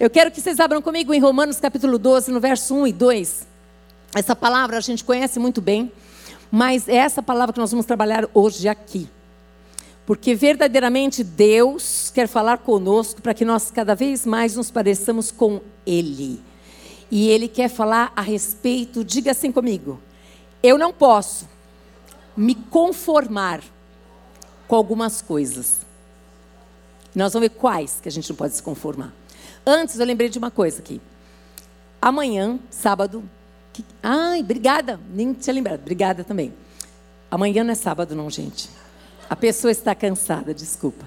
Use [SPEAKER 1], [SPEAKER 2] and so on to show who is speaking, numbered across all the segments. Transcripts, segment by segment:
[SPEAKER 1] Eu quero que vocês abram comigo em Romanos capítulo 12, no verso 1 e 2. Essa palavra a gente conhece muito bem, mas é essa palavra que nós vamos trabalhar hoje aqui. Porque verdadeiramente Deus quer falar conosco para que nós cada vez mais nos pareçamos com Ele. E Ele quer falar a respeito, diga assim comigo, eu não posso me conformar com algumas coisas. Nós vamos ver quais que a gente não pode se conformar. Antes, eu lembrei de uma coisa aqui. Amanhã, sábado. Que... Ai, obrigada. Nem tinha lembrado. Obrigada também. Amanhã não é sábado, não, gente. A pessoa está cansada, desculpa.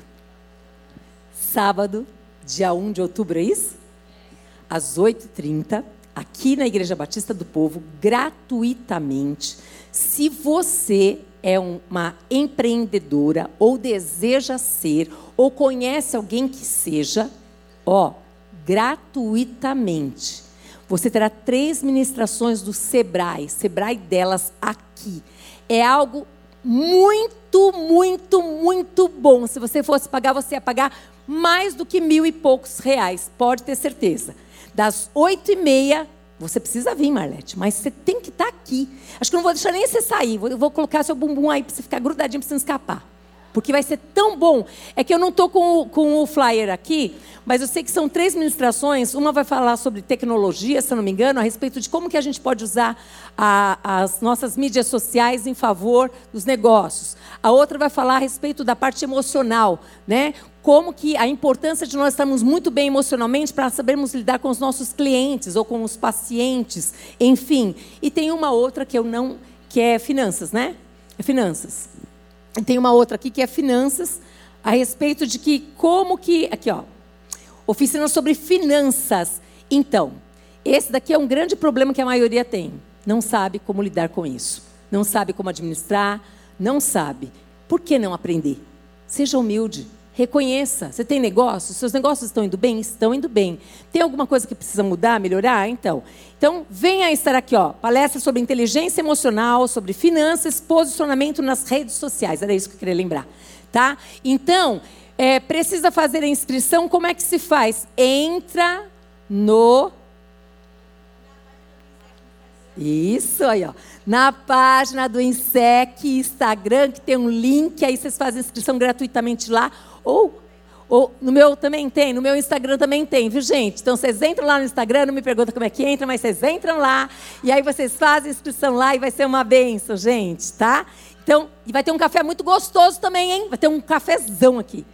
[SPEAKER 1] Sábado, dia 1 de outubro, é isso? Às 8h30, aqui na Igreja Batista do Povo, gratuitamente. Se você é uma empreendedora, ou deseja ser, ou conhece alguém que seja, ó, gratuitamente. Você terá três ministrações do Sebrae, Sebrae delas aqui. É algo muito, muito, muito bom. Se você fosse pagar, você ia pagar mais do que mil e poucos reais, pode ter certeza. Das oito e meia você precisa vir, Marlete, mas você tem que estar tá aqui. Acho que não vou deixar nem você sair. Vou, colocar seu bumbum aí para você ficar grudadinho para você não escapar. Porque vai ser tão bom. É que eu não estou com, com o flyer aqui, mas eu sei que são três ministrações. Uma vai falar sobre tecnologia, se não me engano, a respeito de como que a gente pode usar a, as nossas mídias sociais em favor dos negócios. A outra vai falar a respeito da parte emocional, né? como que a importância de nós estarmos muito bem emocionalmente para sabermos lidar com os nossos clientes ou com os pacientes, enfim. E tem uma outra que eu não, que é finanças, né? É finanças. Tem uma outra aqui que é finanças, a respeito de que como que, aqui ó, oficina sobre finanças. Então, esse daqui é um grande problema que a maioria tem. Não sabe como lidar com isso. Não sabe como administrar, não sabe. Por que não aprender? Seja humilde. Reconheça. Você tem negócios? Seus negócios estão indo bem? Estão indo bem. Tem alguma coisa que precisa mudar, melhorar? Então, então venha estar aqui, ó. Palestra sobre inteligência emocional, sobre finanças, posicionamento nas redes sociais. Era isso que eu queria lembrar, tá? Então, é, precisa fazer a inscrição. Como é que se faz? Entra no isso aí, ó. Na página do INSEC, Instagram, que tem um link, aí vocês fazem inscrição gratuitamente lá. Ou, ou no meu também tem, no meu Instagram também tem, viu, gente? Então vocês entram lá no Instagram, não me perguntam como é que entra, mas vocês entram lá, e aí vocês fazem inscrição lá e vai ser uma benção, gente, tá? Então, e vai ter um café muito gostoso também, hein? Vai ter um cafezão aqui.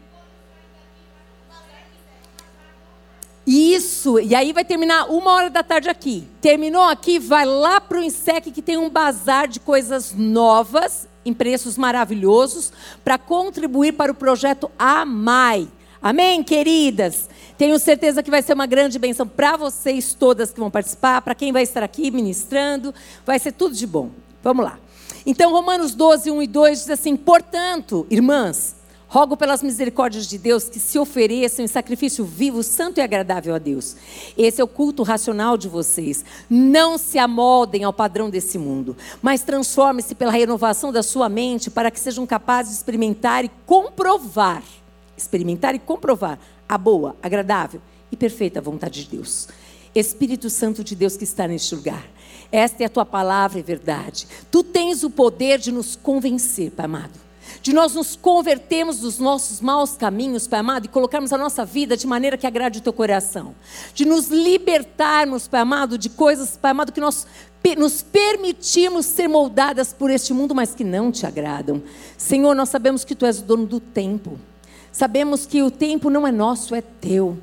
[SPEAKER 1] Isso, e aí vai terminar uma hora da tarde aqui. Terminou aqui, vai lá para o INSEC que tem um bazar de coisas novas, em preços maravilhosos, para contribuir para o projeto AMAI. Amém, queridas? Tenho certeza que vai ser uma grande bênção para vocês todas que vão participar, para quem vai estar aqui ministrando, vai ser tudo de bom. Vamos lá. Então, Romanos 12, 1 e 2 diz assim: Portanto, irmãs, Rogo pelas misericórdias de Deus que se ofereçam em sacrifício vivo, santo e agradável a Deus. Esse é o culto racional de vocês. Não se amoldem ao padrão desse mundo, mas transformem-se pela renovação da sua mente para que sejam capazes de experimentar e comprovar experimentar e comprovar a boa, agradável e perfeita vontade de Deus. Espírito Santo de Deus que está neste lugar. Esta é a tua palavra e verdade. Tu tens o poder de nos convencer, Pai amado de nós nos convertermos dos nossos maus caminhos, Pai amado, e colocarmos a nossa vida de maneira que agrade o teu coração. De nos libertarmos, Pai amado, de coisas, Pai amado, que nós nos permitimos ser moldadas por este mundo, mas que não te agradam. Senhor, nós sabemos que tu és o dono do tempo. Sabemos que o tempo não é nosso, é teu.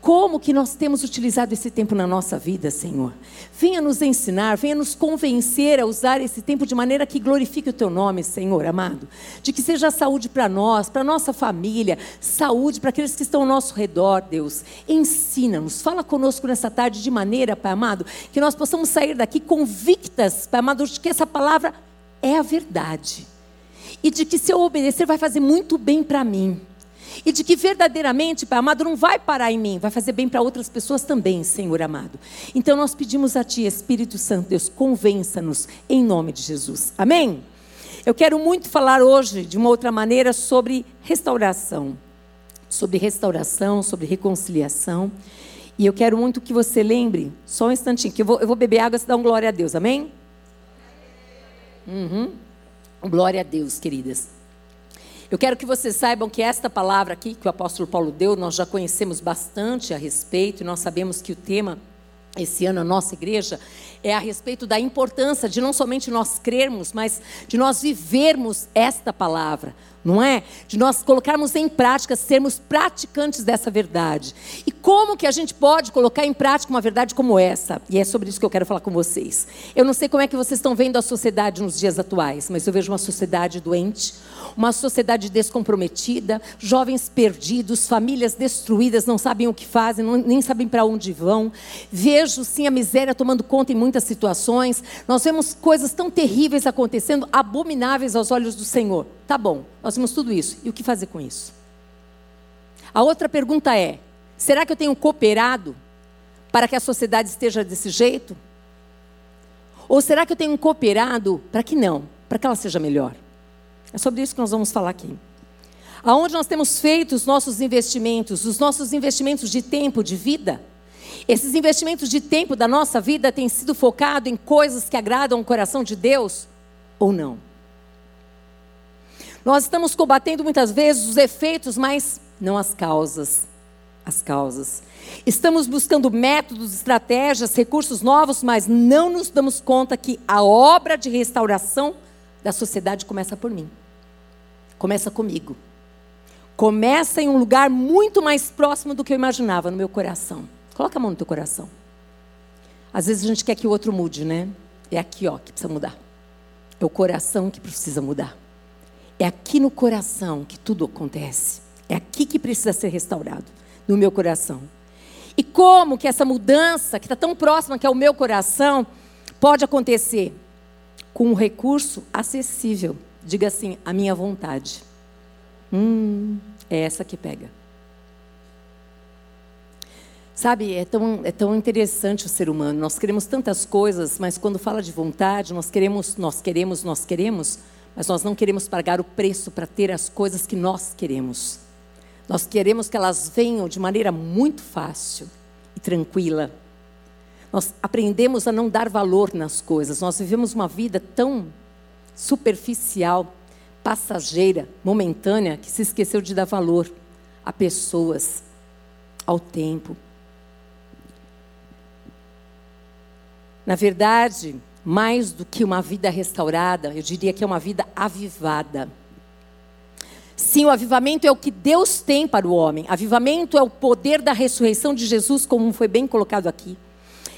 [SPEAKER 1] Como que nós temos utilizado esse tempo na nossa vida, Senhor? Venha nos ensinar, venha nos convencer a usar esse tempo de maneira que glorifique o Teu nome, Senhor amado. De que seja saúde para nós, para nossa família, saúde para aqueles que estão ao nosso redor, Deus. Ensina-nos, fala conosco nessa tarde de maneira, Pai amado, que nós possamos sair daqui convictas, Pai amado, de que essa palavra é a verdade. E de que se eu obedecer vai fazer muito bem para mim. E de que verdadeiramente, Pai amado, não vai parar em mim, vai fazer bem para outras pessoas também, Senhor amado. Então nós pedimos a Ti, Espírito Santo, Deus, convença-nos em nome de Jesus. Amém? Eu quero muito falar hoje, de uma outra maneira, sobre restauração. Sobre restauração, sobre reconciliação. E eu quero muito que você lembre, só um instantinho, que eu vou, eu vou beber água e dá um glória a Deus, amém? Uhum. Glória a Deus, queridas. Eu quero que vocês saibam que esta palavra aqui que o apóstolo Paulo deu, nós já conhecemos bastante a respeito, e nós sabemos que o tema esse ano a nossa igreja é a respeito da importância de não somente nós crermos, mas de nós vivermos esta palavra, não é? De nós colocarmos em prática, sermos praticantes dessa verdade. E como que a gente pode colocar em prática uma verdade como essa? E é sobre isso que eu quero falar com vocês. Eu não sei como é que vocês estão vendo a sociedade nos dias atuais, mas eu vejo uma sociedade doente, uma sociedade descomprometida, jovens perdidos, famílias destruídas, não sabem o que fazem, não, nem sabem para onde vão. Vejo sim a miséria tomando conta em muitas situações. Nós vemos coisas tão terríveis acontecendo, abomináveis aos olhos do Senhor. Tá bom, nós vimos tudo isso. E o que fazer com isso? A outra pergunta é: será que eu tenho cooperado para que a sociedade esteja desse jeito? Ou será que eu tenho cooperado para que não, para que ela seja melhor? É sobre isso que nós vamos falar aqui. Aonde nós temos feito os nossos investimentos, os nossos investimentos de tempo, de vida? Esses investimentos de tempo da nossa vida têm sido focados em coisas que agradam o coração de Deus ou não? Nós estamos combatendo muitas vezes os efeitos, mas não as causas. As causas. Estamos buscando métodos, estratégias, recursos novos, mas não nos damos conta que a obra de restauração da sociedade começa por mim. Começa comigo. Começa em um lugar muito mais próximo do que eu imaginava, no meu coração. Coloca a mão no teu coração. Às vezes a gente quer que o outro mude, né? É aqui, ó, que precisa mudar. É o coração que precisa mudar. É aqui no coração que tudo acontece. É aqui que precisa ser restaurado, no meu coração. E como que essa mudança, que está tão próxima que é o meu coração, pode acontecer? Com um recurso acessível. Diga assim, a minha vontade. Hum, é essa que pega. Sabe, é tão, é tão interessante o ser humano. Nós queremos tantas coisas, mas quando fala de vontade, nós queremos, nós queremos, nós queremos, mas nós não queremos pagar o preço para ter as coisas que nós queremos. Nós queremos que elas venham de maneira muito fácil e tranquila. Nós aprendemos a não dar valor nas coisas. Nós vivemos uma vida tão superficial, passageira, momentânea, que se esqueceu de dar valor a pessoas, ao tempo. Na verdade, mais do que uma vida restaurada, eu diria que é uma vida avivada. Sim, o avivamento é o que Deus tem para o homem. Avivamento é o poder da ressurreição de Jesus, como foi bem colocado aqui.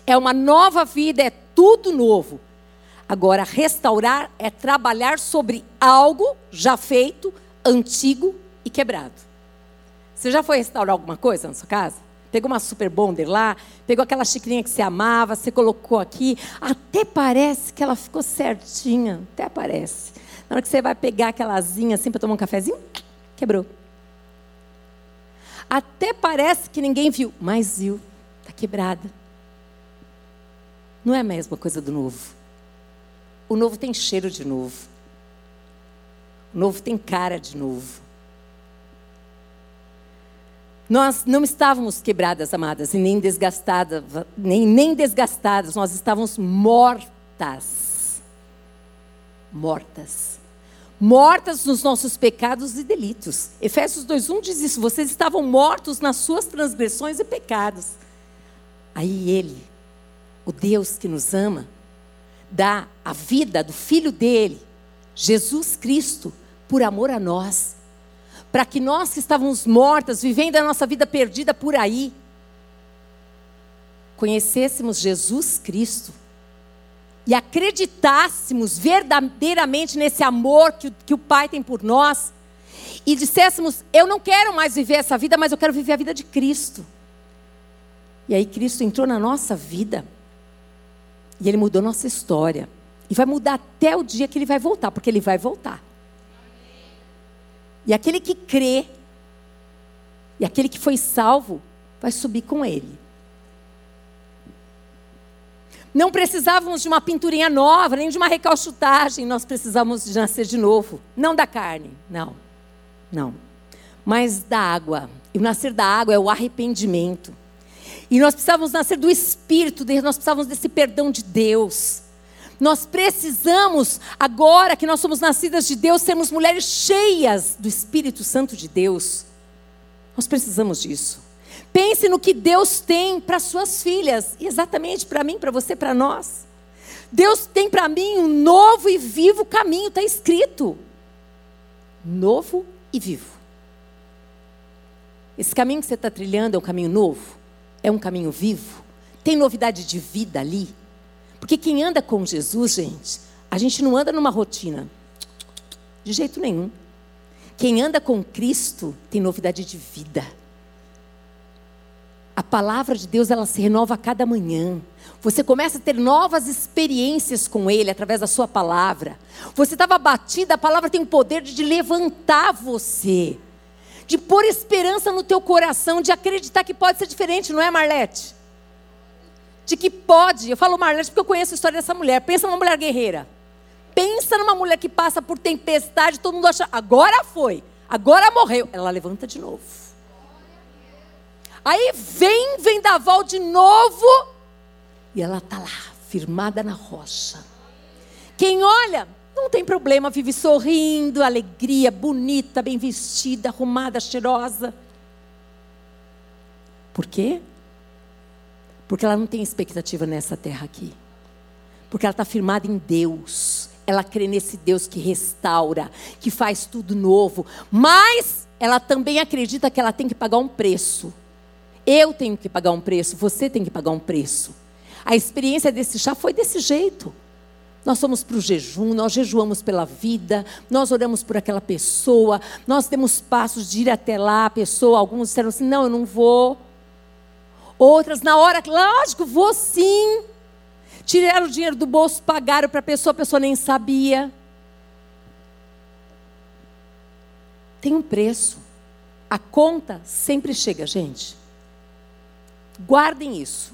[SPEAKER 1] É uma nova vida, é tudo novo. Agora, restaurar é trabalhar sobre algo já feito, antigo e quebrado. Você já foi restaurar alguma coisa na sua casa? Pegou uma super bonder lá, pegou aquela xicrinha que você amava, você colocou aqui. Até parece que ela ficou certinha. Até parece. Na hora que você vai pegar aquela asinha assim para tomar um cafezinho, quebrou. Até parece que ninguém viu, mas viu. Está quebrada. Não é a mesma coisa do novo. O novo tem cheiro de novo. O novo tem cara de novo. Nós não estávamos quebradas, amadas, e nem desgastadas, nem, nem desgastadas, nós estávamos mortas. Mortas. Mortas nos nossos pecados e delitos. Efésios 2:1 diz isso, vocês estavam mortos nas suas transgressões e pecados. Aí ele, o Deus que nos ama, dá a vida do filho dele, Jesus Cristo, por amor a nós para que nós que estávamos mortas, vivendo a nossa vida perdida por aí, conhecêssemos Jesus Cristo e acreditássemos verdadeiramente nesse amor que, que o Pai tem por nós e disséssemos: Eu não quero mais viver essa vida, mas eu quero viver a vida de Cristo. E aí Cristo entrou na nossa vida e Ele mudou nossa história. E vai mudar até o dia que Ele vai voltar, porque Ele vai voltar. E aquele que crê, e aquele que foi salvo, vai subir com ele. Não precisávamos de uma pinturinha nova, nem de uma recalchutagem, nós precisávamos de nascer de novo. Não da carne, não. Não. Mas da água. E o nascer da água é o arrependimento. E nós precisávamos nascer do Espírito, nós precisávamos desse perdão de Deus. Nós precisamos, agora que nós somos nascidas de Deus, sermos mulheres cheias do Espírito Santo de Deus. Nós precisamos disso. Pense no que Deus tem para suas filhas, e exatamente para mim, para você, para nós. Deus tem para mim um novo e vivo caminho, está escrito. Novo e vivo. Esse caminho que você está trilhando é um caminho novo? É um caminho vivo? Tem novidade de vida ali? Porque quem anda com Jesus, gente, a gente não anda numa rotina. De jeito nenhum. Quem anda com Cristo tem novidade de vida. A palavra de Deus, ela se renova a cada manhã. Você começa a ter novas experiências com Ele através da sua palavra. Você estava batida, a palavra tem o poder de levantar você de pôr esperança no teu coração, de acreditar que pode ser diferente, não é, Marlete? De que pode. Eu falo Marlete porque eu conheço a história dessa mulher. Pensa numa mulher guerreira. Pensa numa mulher que passa por tempestade, todo mundo acha, agora foi, agora morreu. Ela levanta de novo. Aí vem vendaval de novo e ela está lá, firmada na rocha. Quem olha, não tem problema, vive sorrindo, alegria, bonita, bem vestida, arrumada, cheirosa. Por quê? Porque ela não tem expectativa nessa terra aqui. Porque ela está firmada em Deus. Ela crê nesse Deus que restaura, que faz tudo novo. Mas ela também acredita que ela tem que pagar um preço. Eu tenho que pagar um preço, você tem que pagar um preço. A experiência desse chá foi desse jeito. Nós somos para o jejum, nós jejuamos pela vida, nós oramos por aquela pessoa, nós temos passos de ir até lá, a pessoa, alguns disseram assim, não, eu não vou. Outras, na hora, lógico, vou sim. Tiraram o dinheiro do bolso, pagaram para a pessoa, a pessoa nem sabia. Tem um preço. A conta sempre chega, gente. Guardem isso.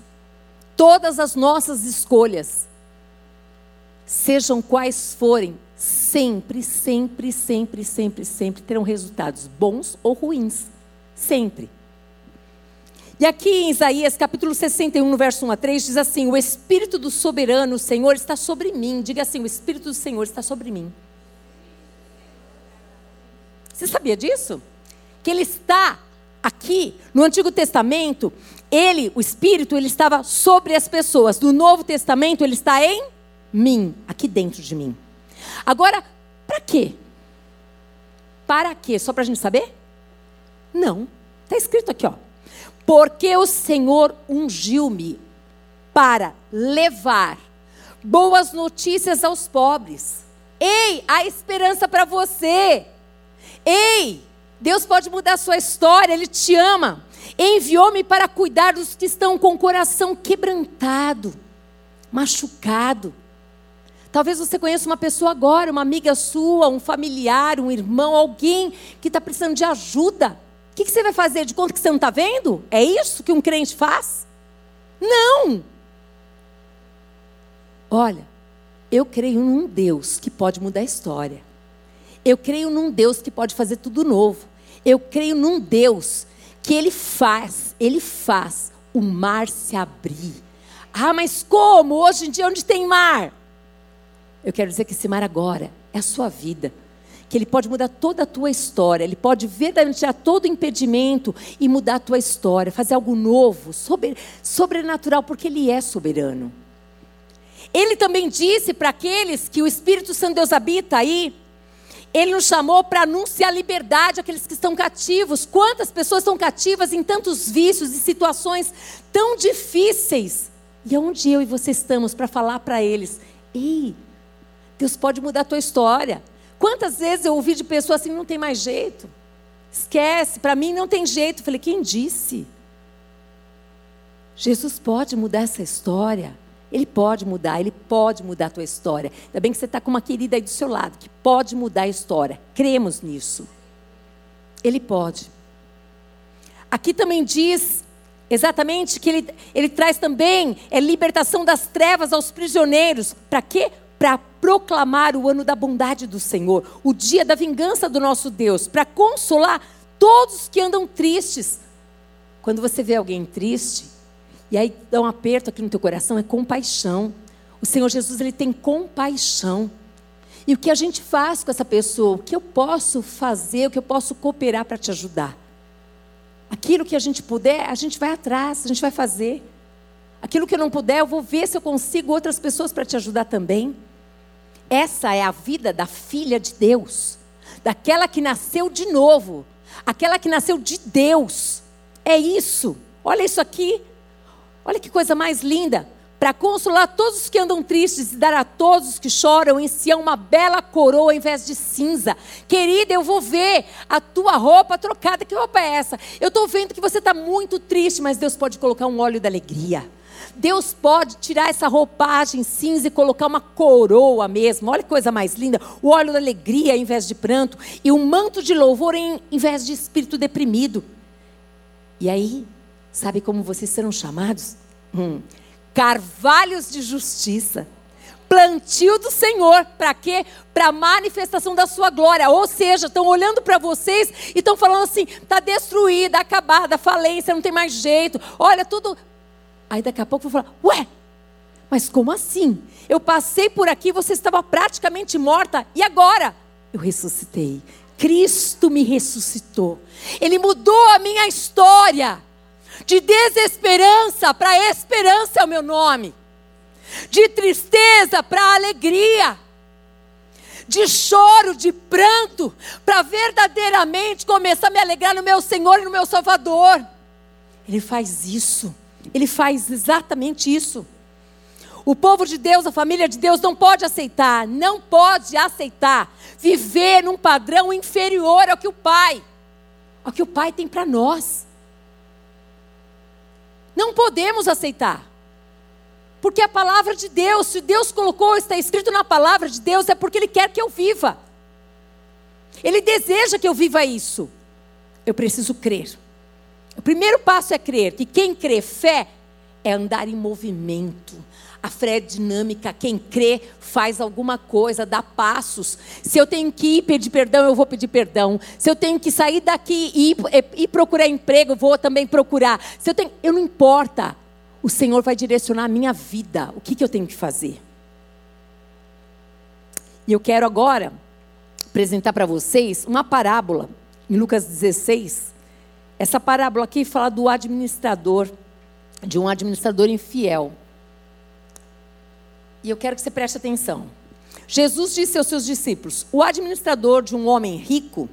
[SPEAKER 1] Todas as nossas escolhas sejam quais forem, sempre, sempre, sempre, sempre, sempre terão resultados bons ou ruins. Sempre. E aqui em Isaías capítulo 61, no verso 1 a 3, diz assim: O Espírito do soberano Senhor está sobre mim. Diga assim: O Espírito do Senhor está sobre mim. Você sabia disso? Que ele está aqui no Antigo Testamento, ele, o Espírito, ele estava sobre as pessoas. No Novo Testamento, ele está em mim, aqui dentro de mim. Agora, para quê? Para quê? Só para a gente saber? Não. Está escrito aqui, ó. Porque o Senhor ungiu-me para levar boas notícias aos pobres. Ei, há esperança para você. Ei, Deus pode mudar a sua história, Ele te ama. Enviou-me para cuidar dos que estão com o coração quebrantado, machucado Talvez você conheça uma pessoa agora, uma amiga sua, um familiar, um irmão, alguém que está precisando de ajuda. Que, que você vai fazer? De conta que você não está vendo? É isso que um crente faz? Não! Olha, eu creio num Deus que pode mudar a história. Eu creio num Deus que pode fazer tudo novo. Eu creio num Deus que Ele faz, Ele faz o mar se abrir. Ah, mas como? Hoje em dia, onde tem mar? Eu quero dizer que esse mar agora é a sua vida. Que Ele pode mudar toda a tua história. Ele pode verdadeiramente tirar todo o impedimento e mudar a tua história. Fazer algo novo, sobrenatural, porque Ele é soberano. Ele também disse para aqueles que o Espírito Santo Deus habita aí, ele nos chamou para anunciar liberdade àqueles que estão cativos. Quantas pessoas estão cativas em tantos vícios e situações tão difíceis? E onde eu e você estamos para falar para eles: ei, Deus pode mudar a tua história. Quantas vezes eu ouvi de pessoas assim, não tem mais jeito. Esquece, para mim não tem jeito. Eu falei, quem disse? Jesus pode mudar essa história. Ele pode mudar, ele pode mudar a tua história. Ainda bem que você está com uma querida aí do seu lado, que pode mudar a história. Cremos nisso. Ele pode. Aqui também diz exatamente que ele, ele traz também é libertação das trevas aos prisioneiros. Para quê? Para proclamar o ano da bondade do Senhor, o dia da vingança do nosso Deus, para consolar todos que andam tristes. Quando você vê alguém triste, E aí dá um aperto aqui no teu coração, é compaixão. O Senhor Jesus, ele tem compaixão. E o que a gente faz com essa pessoa? O que eu posso fazer, o que eu posso cooperar para te ajudar? Aquilo que a gente puder, a gente vai atrás, a gente vai fazer. Aquilo que eu não puder, eu vou ver se eu consigo outras pessoas para te ajudar também. Essa é a vida da filha de Deus, daquela que nasceu de novo, aquela que nasceu de Deus. É isso. Olha isso aqui. Olha que coisa mais linda para consolar todos os que andam tristes e dar a todos os que choram em si uma bela coroa em vez de cinza. Querida, eu vou ver a tua roupa trocada. Que roupa é essa? Eu estou vendo que você está muito triste, mas Deus pode colocar um óleo da alegria. Deus pode tirar essa roupagem cinza e colocar uma coroa mesmo. Olha que coisa mais linda. O óleo da alegria em vez de pranto. E um manto de louvor em, em vez de espírito deprimido. E aí, sabe como vocês serão chamados? Hum carvalhos de justiça. Plantio do Senhor, para quê? Para a manifestação da sua glória. Ou seja, estão olhando para vocês e estão falando assim: está destruída, acabada, falência, não tem mais jeito. Olha, tudo. Aí daqui a pouco vou falar: ué, mas como assim? Eu passei por aqui, você estava praticamente morta, e agora? Eu ressuscitei. Cristo me ressuscitou. Ele mudou a minha história. De desesperança para esperança é o meu nome. De tristeza para alegria. De choro, de pranto, para verdadeiramente começar a me alegrar no meu Senhor e no meu Salvador. Ele faz isso. Ele faz exatamente isso. O povo de Deus, a família de Deus, não pode aceitar, não pode aceitar viver num padrão inferior ao que o Pai, ao que o Pai tem para nós. Não podemos aceitar. Porque a palavra de Deus, se Deus colocou, está escrito na palavra de Deus, é porque Ele quer que eu viva. Ele deseja que eu viva isso. Eu preciso crer. O primeiro passo é crer, que quem crê, fé, é andar em movimento. A fé é dinâmica. Quem crê faz alguma coisa, dá passos. Se eu tenho que ir pedir perdão, eu vou pedir perdão. Se eu tenho que sair daqui e ir, procurar emprego, eu vou também procurar. Se eu tenho, eu não importa. O Senhor vai direcionar a minha vida. O que, que eu tenho que fazer? E eu quero agora apresentar para vocês uma parábola em Lucas 16. Essa parábola aqui fala do administrador, de um administrador infiel. E eu quero que você preste atenção. Jesus disse aos seus discípulos: o administrador de um homem rico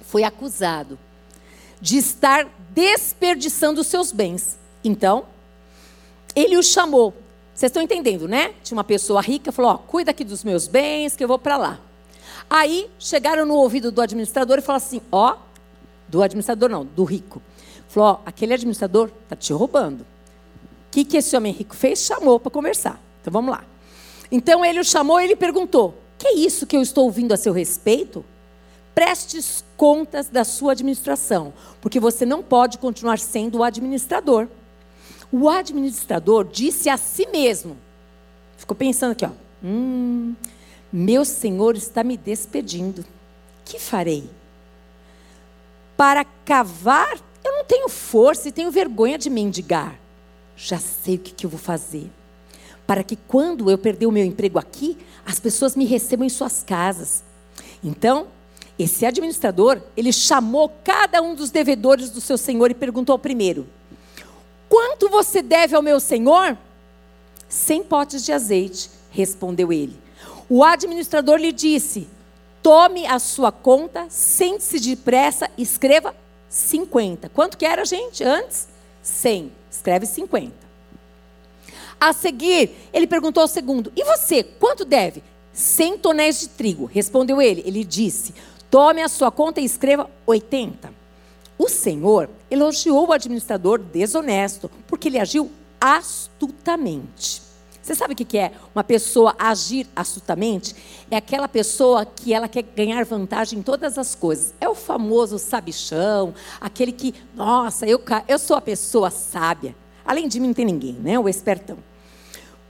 [SPEAKER 1] foi acusado de estar desperdiçando os seus bens. Então, ele o chamou. Vocês estão entendendo, né? Tinha uma pessoa rica, falou: Ó, cuida aqui dos meus bens, que eu vou para lá. Aí chegaram no ouvido do administrador e falaram assim: Ó, do administrador não, do rico. Falou: Ó, aquele administrador está te roubando. O que, que esse homem rico fez? Chamou para conversar. Então vamos lá. Então ele o chamou e ele perguntou: Que é isso que eu estou ouvindo a seu respeito? Prestes contas da sua administração, porque você não pode continuar sendo o administrador. O administrador disse a si mesmo, ficou pensando aqui, ó, hum, meu senhor está me despedindo. Que farei? Para cavar, eu não tenho força e tenho vergonha de mendigar. Já sei o que, que eu vou fazer para que quando eu perder o meu emprego aqui, as pessoas me recebam em suas casas. Então, esse administrador, ele chamou cada um dos devedores do seu senhor e perguntou ao primeiro: Quanto você deve ao meu senhor? Cem potes de azeite, respondeu ele. O administrador lhe disse: Tome a sua conta, sente-se depressa, escreva 50. Quanto que era, gente, antes? 100. Escreve 50. A seguir, ele perguntou ao segundo: E você, quanto deve? Cem tonéis de trigo. Respondeu ele. Ele disse: Tome a sua conta e escreva 80. O Senhor elogiou o administrador desonesto, porque ele agiu astutamente. Você sabe o que é uma pessoa agir astutamente? É aquela pessoa que ela quer ganhar vantagem em todas as coisas. É o famoso sabichão, aquele que, nossa, eu, eu sou a pessoa sábia. Além de mim, não tem ninguém, né? O espertão.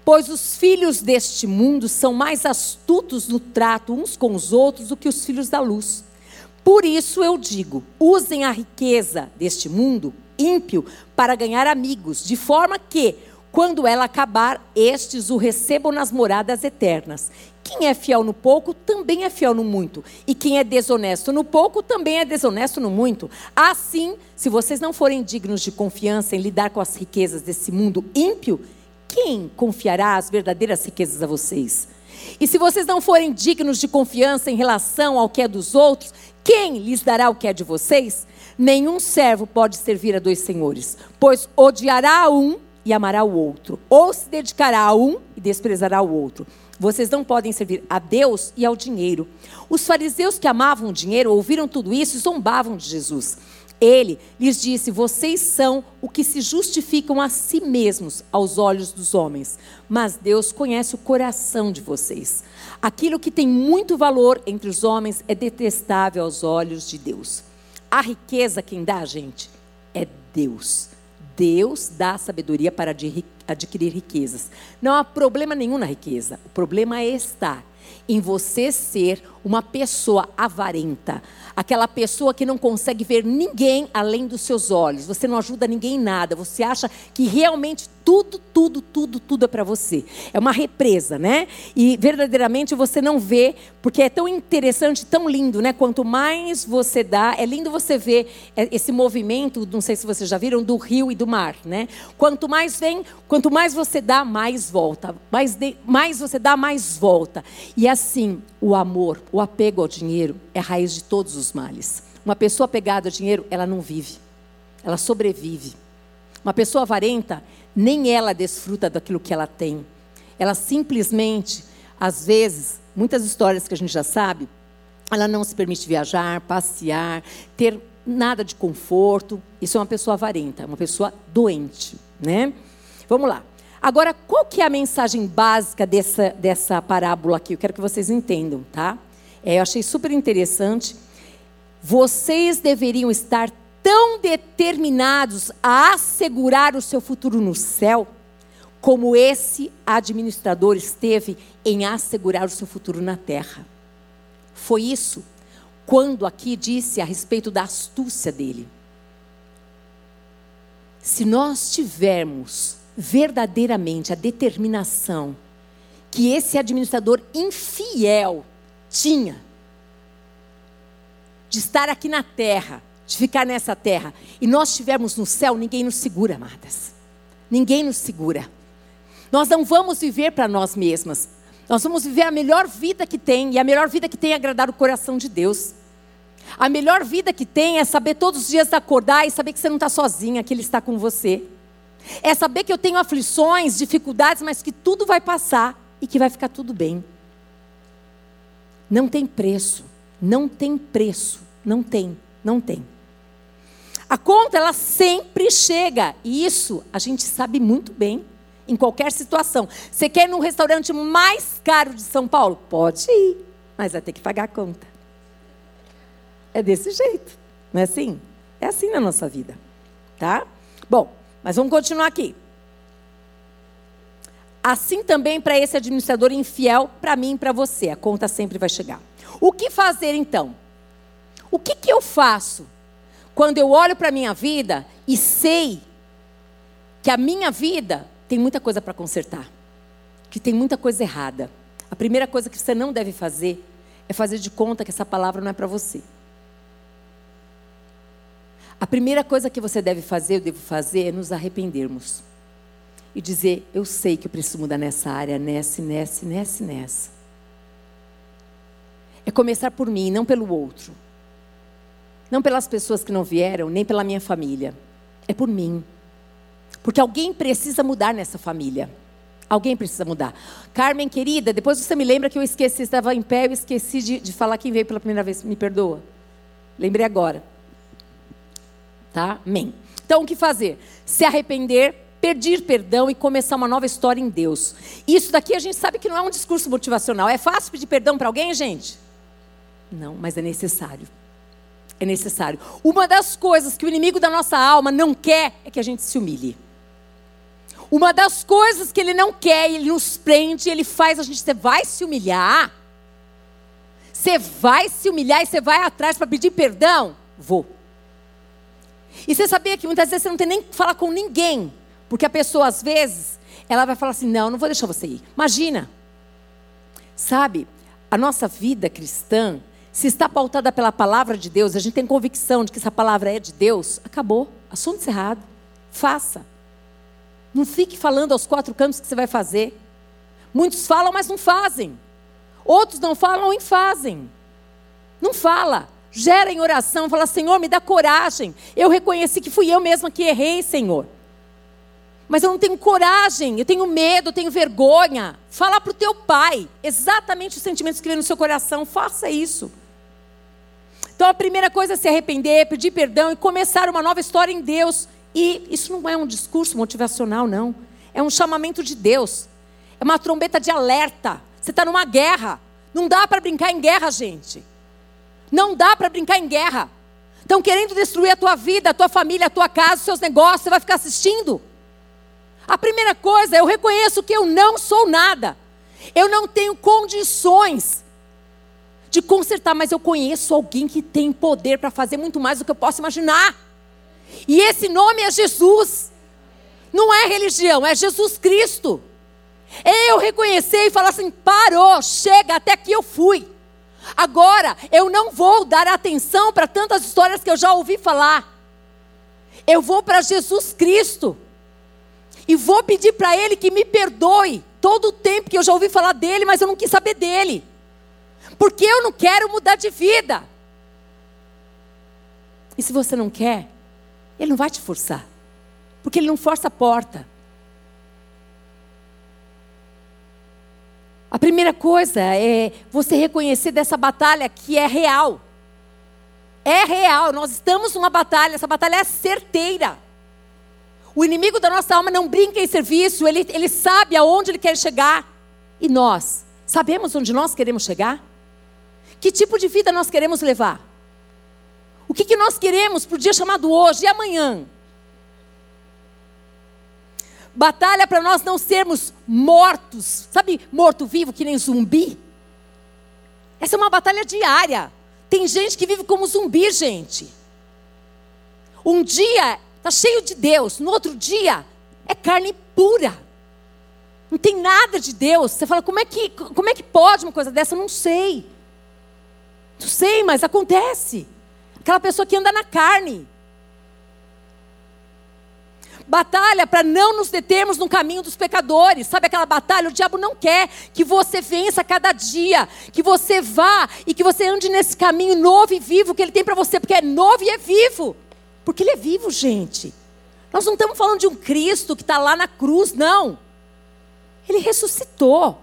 [SPEAKER 1] Pois os filhos deste mundo são mais astutos no trato uns com os outros do que os filhos da luz. Por isso eu digo: usem a riqueza deste mundo ímpio para ganhar amigos, de forma que, quando ela acabar, estes o recebam nas moradas eternas. Quem é fiel no pouco também é fiel no muito. E quem é desonesto no pouco também é desonesto no muito. Assim, se vocês não forem dignos de confiança em lidar com as riquezas desse mundo ímpio, quem confiará as verdadeiras riquezas a vocês? E se vocês não forem dignos de confiança em relação ao que é dos outros, quem lhes dará o que é de vocês? Nenhum servo pode servir a dois senhores, pois odiará um e amará o outro, ou se dedicará a um e desprezará o outro. Vocês não podem servir a Deus e ao dinheiro. Os fariseus que amavam o dinheiro ouviram tudo isso e zombavam de Jesus. Ele lhes disse: Vocês são o que se justificam a si mesmos aos olhos dos homens, mas Deus conhece o coração de vocês. Aquilo que tem muito valor entre os homens é detestável aos olhos de Deus. A riqueza quem dá, gente, é Deus. Deus dá sabedoria para adquirir riquezas. Não há problema nenhum na riqueza. O problema é estar em você ser uma pessoa avarenta, aquela pessoa que não consegue ver ninguém além dos seus olhos. Você não ajuda ninguém em nada. Você acha que realmente tudo, tudo, tudo, tudo é para você. É uma represa, né? E verdadeiramente você não vê, porque é tão interessante, tão lindo, né? Quanto mais você dá, é lindo você ver esse movimento, não sei se vocês já viram, do rio e do mar, né? Quanto mais vem, quanto mais você dá, mais volta. Mais, de, mais você dá, mais volta. E assim, o amor, o apego ao dinheiro é a raiz de todos os males. Uma pessoa apegada ao dinheiro, ela não vive. Ela sobrevive. Uma pessoa avarenta, nem ela desfruta daquilo que ela tem. Ela simplesmente, às vezes, muitas histórias que a gente já sabe, ela não se permite viajar, passear, ter nada de conforto. Isso é uma pessoa avarenta, uma pessoa doente, né? Vamos lá. Agora, qual que é a mensagem básica dessa, dessa parábola aqui? Eu quero que vocês entendam, tá? É, eu achei super interessante. Vocês deveriam estar tão determinados a assegurar o seu futuro no céu, como esse administrador esteve em assegurar o seu futuro na terra. Foi isso quando aqui disse a respeito da astúcia dele. Se nós tivermos verdadeiramente a determinação que esse administrador infiel tinha de estar aqui na terra, de ficar nessa terra, e nós estivermos no céu, ninguém nos segura, amadas. Ninguém nos segura. Nós não vamos viver para nós mesmas. Nós vamos viver a melhor vida que tem, e a melhor vida que tem é agradar o coração de Deus. A melhor vida que tem é saber todos os dias acordar e saber que você não está sozinha, que Ele está com você. É saber que eu tenho aflições, dificuldades, mas que tudo vai passar e que vai ficar tudo bem. Não tem preço, não tem preço, não tem, não tem. A conta, ela sempre chega. E isso a gente sabe muito bem, em qualquer situação. Você quer ir no restaurante mais caro de São Paulo? Pode ir, mas vai ter que pagar a conta. É desse jeito, não é assim? É assim na nossa vida, tá? Bom, mas vamos continuar aqui. Assim também para esse administrador infiel, para mim e para você, a conta sempre vai chegar. O que fazer então? O que, que eu faço quando eu olho para a minha vida e sei que a minha vida tem muita coisa para consertar, que tem muita coisa errada. A primeira coisa que você não deve fazer é fazer de conta que essa palavra não é para você. A primeira coisa que você deve fazer, eu devo fazer, é nos arrependermos. E dizer, eu sei que eu preciso mudar nessa área, nessa, nessa, nessa, nessa. É começar por mim, não pelo outro. Não pelas pessoas que não vieram, nem pela minha família. É por mim. Porque alguém precisa mudar nessa família. Alguém precisa mudar. Carmen, querida, depois você me lembra que eu esqueci, estava em pé, eu esqueci de, de falar quem veio pela primeira vez. Me perdoa. Lembrei agora. Tá? Amém. Então, o que fazer? Se arrepender, pedir perdão e começar uma nova história em Deus. Isso daqui a gente sabe que não é um discurso motivacional. É fácil pedir perdão para alguém, gente? Não, mas é necessário é necessário. Uma das coisas que o inimigo da nossa alma não quer é que a gente se humilhe. Uma das coisas que ele não quer, ele nos prende, ele faz a gente, você vai se humilhar? Você vai se humilhar e você vai atrás para pedir perdão? Vou. E você sabia que muitas vezes você não tem nem que falar com ninguém, porque a pessoa às vezes ela vai falar assim: "Não, não vou deixar você ir". Imagina. Sabe? A nossa vida cristã, se está pautada pela palavra de Deus, a gente tem convicção de que essa palavra é de Deus, acabou. Assunto encerrado. Faça. Não fique falando aos quatro cantos que você vai fazer. Muitos falam, mas não fazem. Outros não falam e fazem. Não fala. Gera em oração, fala, Senhor, me dá coragem. Eu reconheci que fui eu mesma que errei, Senhor. Mas eu não tenho coragem, eu tenho medo, eu tenho vergonha. Fala para o teu pai exatamente os sentimentos que vem no seu coração. Faça isso. Então a primeira coisa é se arrepender, pedir perdão e começar uma nova história em Deus. E isso não é um discurso motivacional, não. É um chamamento de Deus. É uma trombeta de alerta. Você está numa guerra. Não dá para brincar em guerra, gente. Não dá para brincar em guerra. Estão querendo destruir a tua vida, a tua família, a tua casa, os seus negócios. Você vai ficar assistindo? A primeira coisa, eu reconheço que eu não sou nada. Eu não tenho condições de consertar, mas eu conheço alguém que tem poder para fazer muito mais do que eu posso imaginar. E esse nome é Jesus. Não é religião, é Jesus Cristo. Eu reconhecer e falar assim: parou, chega, até aqui eu fui. Agora, eu não vou dar atenção para tantas histórias que eu já ouvi falar. Eu vou para Jesus Cristo. E vou pedir para Ele que me perdoe todo o tempo que eu já ouvi falar dele, mas eu não quis saber dele. Porque eu não quero mudar de vida. E se você não quer, ele não vai te forçar. Porque ele não força a porta. A primeira coisa é você reconhecer dessa batalha que é real. É real, nós estamos numa batalha, essa batalha é certeira. O inimigo da nossa alma não brinca em serviço, ele, ele sabe aonde ele quer chegar. E nós, sabemos onde nós queremos chegar? Que tipo de vida nós queremos levar? O que, que nós queremos para o dia chamado hoje e amanhã? Batalha para nós não sermos mortos, sabe, morto-vivo, que nem zumbi? Essa é uma batalha diária. Tem gente que vive como zumbi, gente. Um dia está cheio de Deus, no outro dia é carne pura. Não tem nada de Deus. Você fala, como é que, como é que pode uma coisa dessa? Eu não sei. Não sei, mas acontece. Aquela pessoa que anda na carne. Batalha para não nos determos no caminho dos pecadores. Sabe aquela batalha? O diabo não quer que você vença cada dia, que você vá e que você ande nesse caminho novo e vivo que ele tem para você, porque é novo e é vivo. Porque ele é vivo, gente. Nós não estamos falando de um Cristo que está lá na cruz, não. Ele ressuscitou.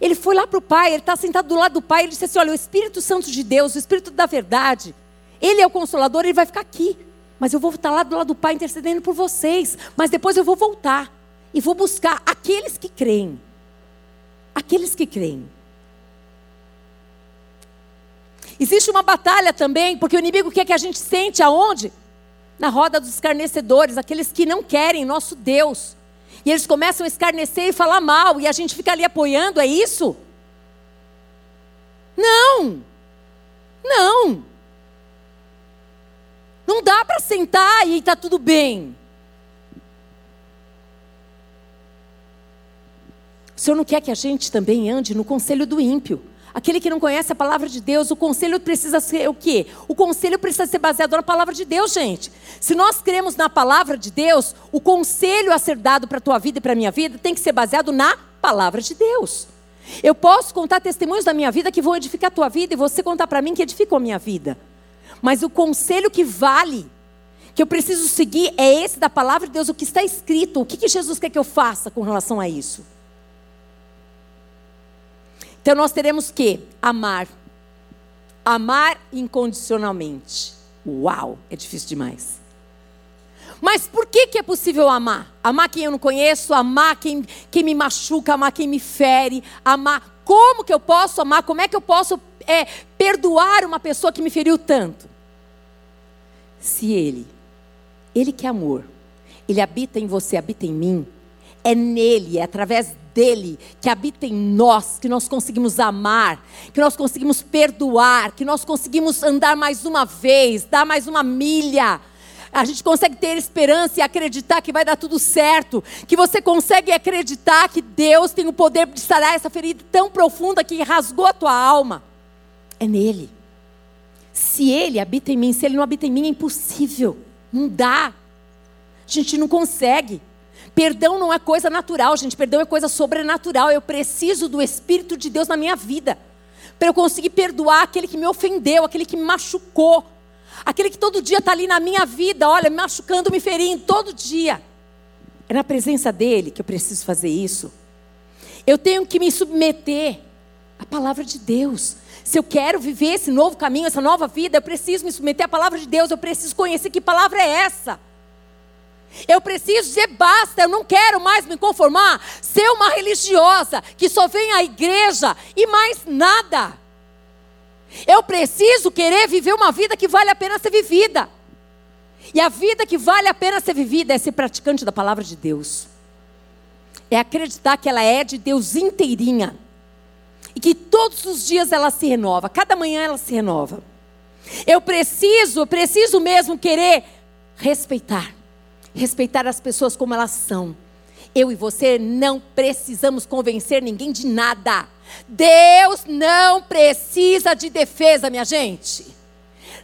[SPEAKER 1] Ele foi lá para o Pai, ele está sentado do lado do Pai, ele disse assim: Olha, o Espírito Santo de Deus, o Espírito da verdade, ele é o consolador, ele vai ficar aqui. Mas eu vou estar lá do lado do Pai intercedendo por vocês. Mas depois eu vou voltar e vou buscar aqueles que creem. Aqueles que creem. Existe uma batalha também, porque o inimigo quer que a gente sente aonde? Na roda dos escarnecedores, aqueles que não querem nosso Deus. E eles começam a escarnecer e falar mal, e a gente fica ali apoiando, é isso? Não! Não! Não dá para sentar e está tudo bem. O Senhor não quer que a gente também ande no conselho do ímpio. Aquele que não conhece a palavra de Deus, o conselho precisa ser o quê? O conselho precisa ser baseado na palavra de Deus, gente. Se nós cremos na palavra de Deus, o conselho a ser dado para a tua vida e para a minha vida tem que ser baseado na palavra de Deus. Eu posso contar testemunhos da minha vida que vão edificar a tua vida e você contar para mim que edificou a minha vida. Mas o conselho que vale, que eu preciso seguir, é esse da palavra de Deus, o que está escrito. O que, que Jesus quer que eu faça com relação a isso? Então nós teremos que amar. Amar incondicionalmente. Uau, é difícil demais. Mas por que, que é possível amar? Amar quem eu não conheço, amar quem, quem me machuca, amar quem me fere, amar. Como que eu posso amar? Como é que eu posso é, perdoar uma pessoa que me feriu tanto? Se ele, ele que é amor, ele habita em você, habita em mim, é nele, é através dele que habita em nós, que nós conseguimos amar, que nós conseguimos perdoar, que nós conseguimos andar mais uma vez, dar mais uma milha. A gente consegue ter esperança e acreditar que vai dar tudo certo, que você consegue acreditar que Deus tem o poder de sarar essa ferida tão profunda que rasgou a tua alma. É nele. Se ele habita em mim, se ele não habita em mim, é impossível. Não dá. A gente não consegue. Perdão não é coisa natural, gente. Perdão é coisa sobrenatural. Eu preciso do Espírito de Deus na minha vida. Para eu conseguir perdoar aquele que me ofendeu, aquele que me machucou. Aquele que todo dia está ali na minha vida, olha, me machucando, me ferindo, todo dia. É na presença dele que eu preciso fazer isso. Eu tenho que me submeter à palavra de Deus. Se eu quero viver esse novo caminho, essa nova vida, eu preciso me submeter à palavra de Deus, eu preciso conhecer que palavra é essa. Eu preciso dizer basta, eu não quero mais me conformar, ser uma religiosa que só vem à igreja e mais nada. Eu preciso querer viver uma vida que vale a pena ser vivida. E a vida que vale a pena ser vivida é ser praticante da palavra de Deus. É acreditar que ela é de Deus inteirinha. E que todos os dias ela se renova, cada manhã ela se renova. Eu preciso, preciso mesmo querer respeitar respeitar as pessoas como elas são. Eu e você não precisamos convencer ninguém de nada. Deus não precisa de defesa, minha gente.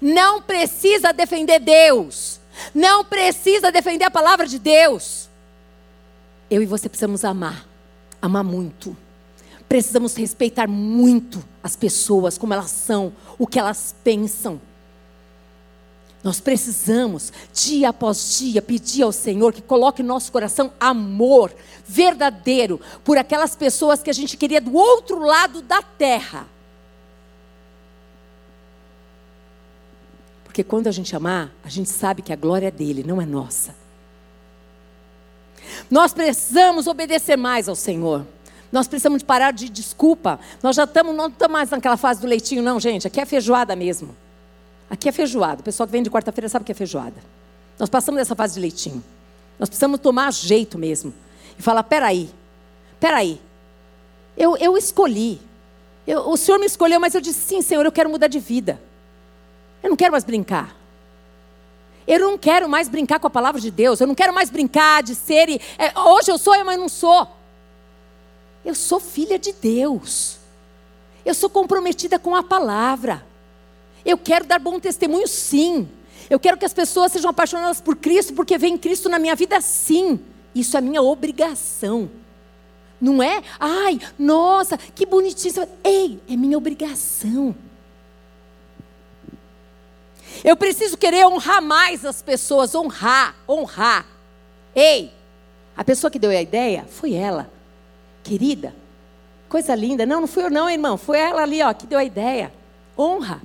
[SPEAKER 1] Não precisa defender Deus. Não precisa defender a palavra de Deus. Eu e você precisamos amar, amar muito. Precisamos respeitar muito as pessoas, como elas são, o que elas pensam. Nós precisamos, dia após dia, pedir ao Senhor que coloque no nosso coração amor verdadeiro por aquelas pessoas que a gente queria do outro lado da terra. Porque quando a gente amar, a gente sabe que a glória é dele, não é nossa. Nós precisamos obedecer mais ao Senhor. Nós precisamos parar de desculpa. Nós já estamos, não estamos mais naquela fase do leitinho, não, gente. Aqui é feijoada mesmo. Aqui é feijoada. O pessoal que vem de quarta-feira sabe o que é feijoada. Nós passamos dessa fase de leitinho. Nós precisamos tomar jeito mesmo. E falar: peraí, peraí. Eu, eu escolhi. Eu, o Senhor me escolheu, mas eu disse: sim, Senhor, eu quero mudar de vida. Eu não quero mais brincar. Eu não quero mais brincar com a palavra de Deus. Eu não quero mais brincar de ser. E, é, hoje eu sou, mas não sou. Eu sou filha de Deus. Eu sou comprometida com a palavra. Eu quero dar bom testemunho, sim. Eu quero que as pessoas sejam apaixonadas por Cristo, porque vem Cristo na minha vida, sim. Isso é minha obrigação. Não é, ai, nossa, que bonitinho. Ei, é minha obrigação. Eu preciso querer honrar mais as pessoas, honrar, honrar. Ei, a pessoa que deu a ideia foi ela. Querida, coisa linda. Não, não fui eu não, irmão. Foi ela ali, ó, que deu a ideia. Honra.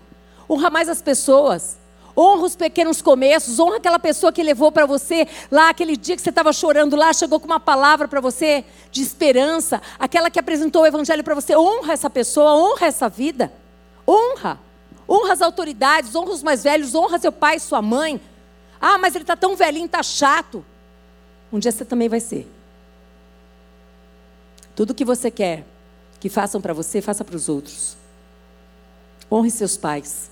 [SPEAKER 1] Honra mais as pessoas. Honra os pequenos começos, honra aquela pessoa que levou para você lá aquele dia que você estava chorando lá, chegou com uma palavra para você de esperança, aquela que apresentou o evangelho para você. Honra essa pessoa, honra essa vida. Honra. Honra as autoridades, honra os mais velhos, honra seu pai, sua mãe. Ah, mas ele está tão velhinho, está chato. Um dia você também vai ser. Tudo que você quer que façam para você, faça para os outros. Honre seus pais.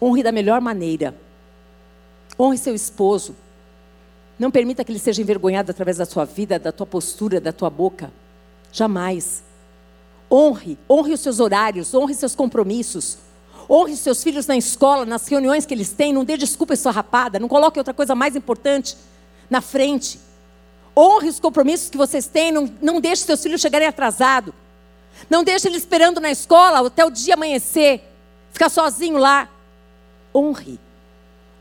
[SPEAKER 1] Honre da melhor maneira. Honre seu esposo. Não permita que ele seja envergonhado através da sua vida, da tua postura, da tua boca. Jamais. Honre, honre os seus horários, honre seus compromissos. Honre seus filhos na escola, nas reuniões que eles têm. Não dê desculpa sua rapada. Não coloque outra coisa mais importante na frente. Honre os compromissos que vocês têm. Não, não deixe seus filhos chegarem atrasados. Não deixe eles esperando na escola até o dia amanhecer. Ficar sozinho lá. Honre.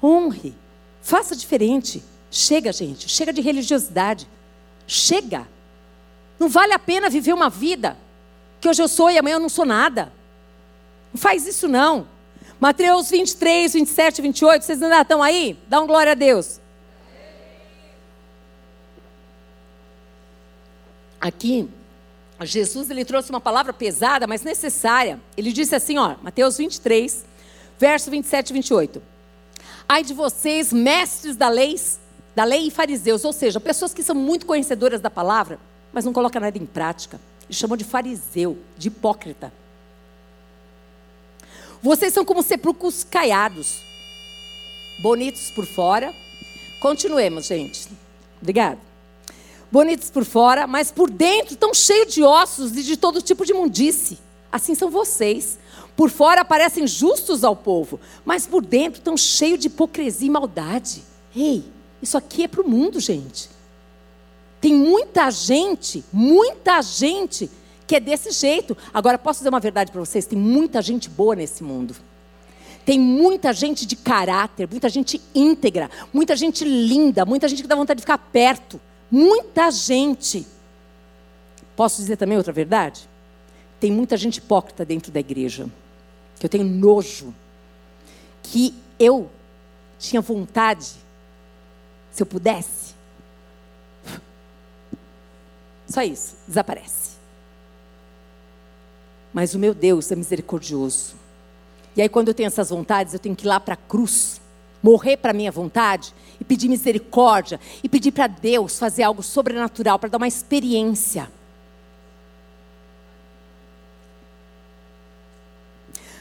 [SPEAKER 1] Honre. Faça diferente. Chega, gente. Chega de religiosidade. Chega. Não vale a pena viver uma vida que hoje eu sou e amanhã eu não sou nada. Não faz isso não. Mateus 23, 27, 28, vocês ainda estão aí? Dá um glória a Deus. Aqui, Jesus ele trouxe uma palavra pesada, mas necessária. Ele disse assim, ó, Mateus 23, verso 27 e 28. Ai de vocês, mestres da lei, da lei e fariseus, ou seja, pessoas que são muito conhecedoras da palavra, mas não coloca nada em prática. Ele chamou de fariseu, de hipócrita. Vocês são como sepulcros caiados, bonitos por fora. Continuemos, gente. Obrigada. Bonitos por fora, mas por dentro estão cheios de ossos e de todo tipo de imundice. Assim são vocês. Por fora parecem justos ao povo, mas por dentro estão cheios de hipocrisia e maldade. Ei, isso aqui é para o mundo, gente. Tem muita gente, muita gente que é desse jeito. Agora, posso dizer uma verdade para vocês? Tem muita gente boa nesse mundo. Tem muita gente de caráter, muita gente íntegra, muita gente linda, muita gente que dá vontade de ficar perto. Muita gente. Posso dizer também outra verdade? Tem muita gente hipócrita dentro da igreja, que eu tenho nojo, que eu tinha vontade, se eu pudesse. Só isso, desaparece. Mas o meu Deus é misericordioso. E aí, quando eu tenho essas vontades, eu tenho que ir lá para a cruz, morrer para minha vontade e pedir misericórdia e pedir para Deus fazer algo sobrenatural para dar uma experiência.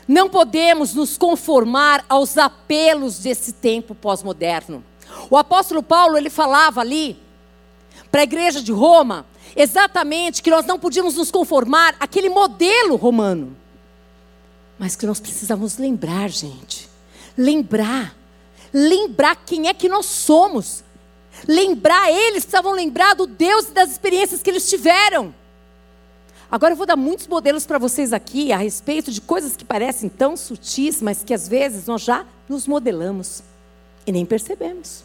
[SPEAKER 1] Não podemos nos conformar aos apelos desse tempo pós-moderno. O apóstolo Paulo, ele falava ali para a igreja de Roma, exatamente que nós não podíamos nos conformar àquele modelo romano. Mas que nós precisamos lembrar, gente. Lembrar. Lembrar quem é que nós somos. Lembrar, eles precisavam lembrar do Deus e das experiências que eles tiveram. Agora eu vou dar muitos modelos para vocês aqui a respeito de coisas que parecem tão sutis, mas que às vezes nós já nos modelamos e nem percebemos.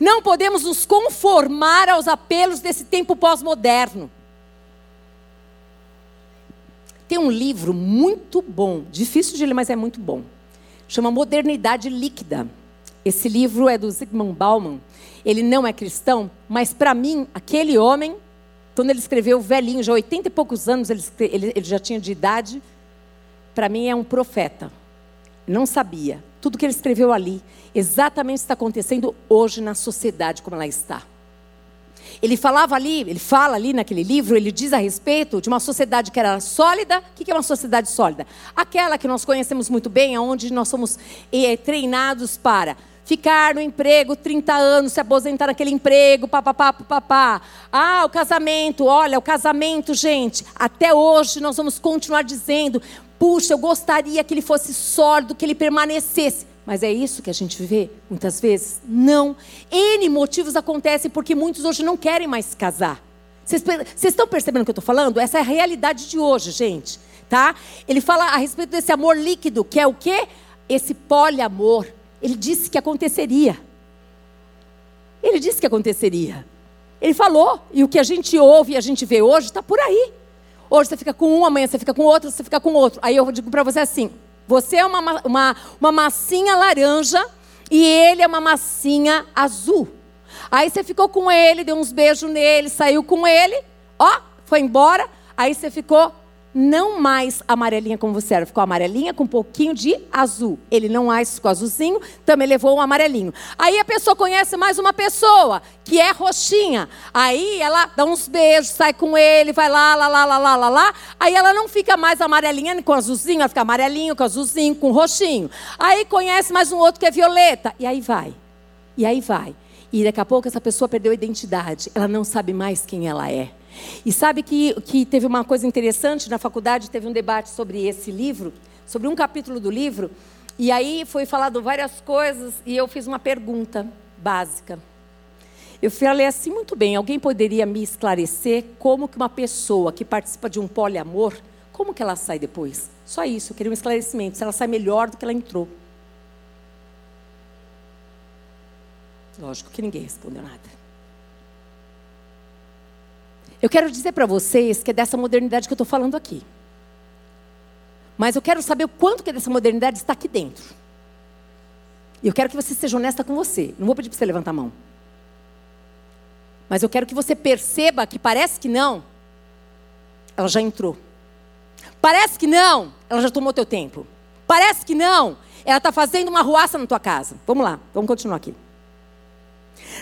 [SPEAKER 1] Não podemos nos conformar aos apelos desse tempo pós-moderno. Tem um livro muito bom, difícil de ler, mas é muito bom. Chama Modernidade Líquida. Esse livro é do Zygmunt Bauman. Ele não é cristão, mas para mim, aquele homem, quando ele escreveu velhinho, já 80 e poucos anos ele, ele, ele já tinha de idade, para mim é um profeta. Não sabia. Tudo que ele escreveu ali, exatamente está acontecendo hoje na sociedade como ela está. Ele falava ali, ele fala ali naquele livro, ele diz a respeito de uma sociedade que era sólida. O que é uma sociedade sólida? Aquela que nós conhecemos muito bem, onde nós somos eh, treinados para ficar no emprego 30 anos, se aposentar naquele emprego, papapá, papapá. Ah, o casamento, olha, o casamento, gente, até hoje nós vamos continuar dizendo, puxa, eu gostaria que ele fosse sólido, que ele permanecesse. Mas é isso que a gente vê muitas vezes? Não. N motivos acontecem porque muitos hoje não querem mais se casar. Vocês, estão percebendo o que eu estou falando? Essa é a realidade de hoje, gente. Tá? Ele fala a respeito desse amor líquido, que é o quê? Esse poliamor. Ele disse que aconteceria. Ele disse que aconteceria. Ele falou, e o que a gente ouve e a gente vê hoje está por aí. Hoje você fica com um, amanhã você fica com outro, você fica com outro. Aí eu digo para você assim: você é uma, uma, uma massinha laranja e ele é uma massinha azul. Aí você ficou com ele, deu uns beijos nele, saiu com ele, ó, foi embora. Aí você ficou não mais amarelinha como você era, ficou amarelinha com um pouquinho de azul. Ele não mais ficou azulzinho, também levou um amarelinho. Aí a pessoa conhece mais uma pessoa, que é roxinha. Aí ela dá uns beijos, sai com ele, vai lá, lá, lá, lá, lá, lá, lá. Aí ela não fica mais amarelinha com azulzinho, ela fica amarelinho com azulzinho, com roxinho. Aí conhece mais um outro que é violeta. E aí vai. E aí vai. E daqui a pouco essa pessoa perdeu a identidade. Ela não sabe mais quem ela é. E sabe que, que teve uma coisa interessante na faculdade, teve um debate sobre esse livro, sobre um capítulo do livro, e aí foi falado várias coisas e eu fiz uma pergunta básica. Eu falei assim muito bem, alguém poderia me esclarecer como que uma pessoa que participa de um poliamor, como que ela sai depois? Só isso, eu queria um esclarecimento, se ela sai melhor do que ela entrou. Lógico que ninguém respondeu nada. Eu quero dizer para vocês que é dessa modernidade que eu estou falando aqui. Mas eu quero saber o quanto que dessa modernidade está aqui dentro. E eu quero que você seja honesta com você. Não vou pedir para você levantar a mão. Mas eu quero que você perceba que parece que não, ela já entrou. Parece que não, ela já tomou teu tempo. Parece que não, ela está fazendo uma ruaça na tua casa. Vamos lá, vamos continuar aqui.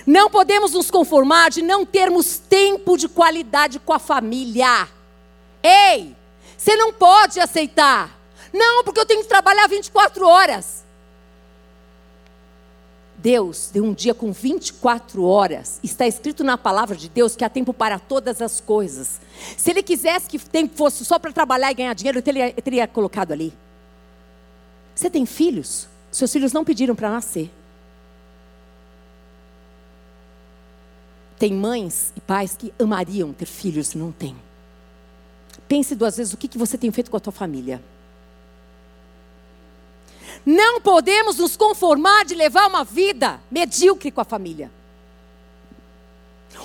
[SPEAKER 1] Não podemos nos conformar de não termos tempo de qualidade com a família. Ei, você não pode aceitar. Não, porque eu tenho que trabalhar 24 horas. Deus deu um dia com 24 horas. Está escrito na palavra de Deus que há tempo para todas as coisas. Se ele quisesse que tempo fosse só para trabalhar e ganhar dinheiro, ele teria, teria colocado ali. Você tem filhos? Seus filhos não pediram para nascer. Tem mães e pais que amariam ter filhos e não têm. Pense duas vezes o que, você tem feito com a tua família. Não podemos nos conformar de levar uma vida medíocre com a família.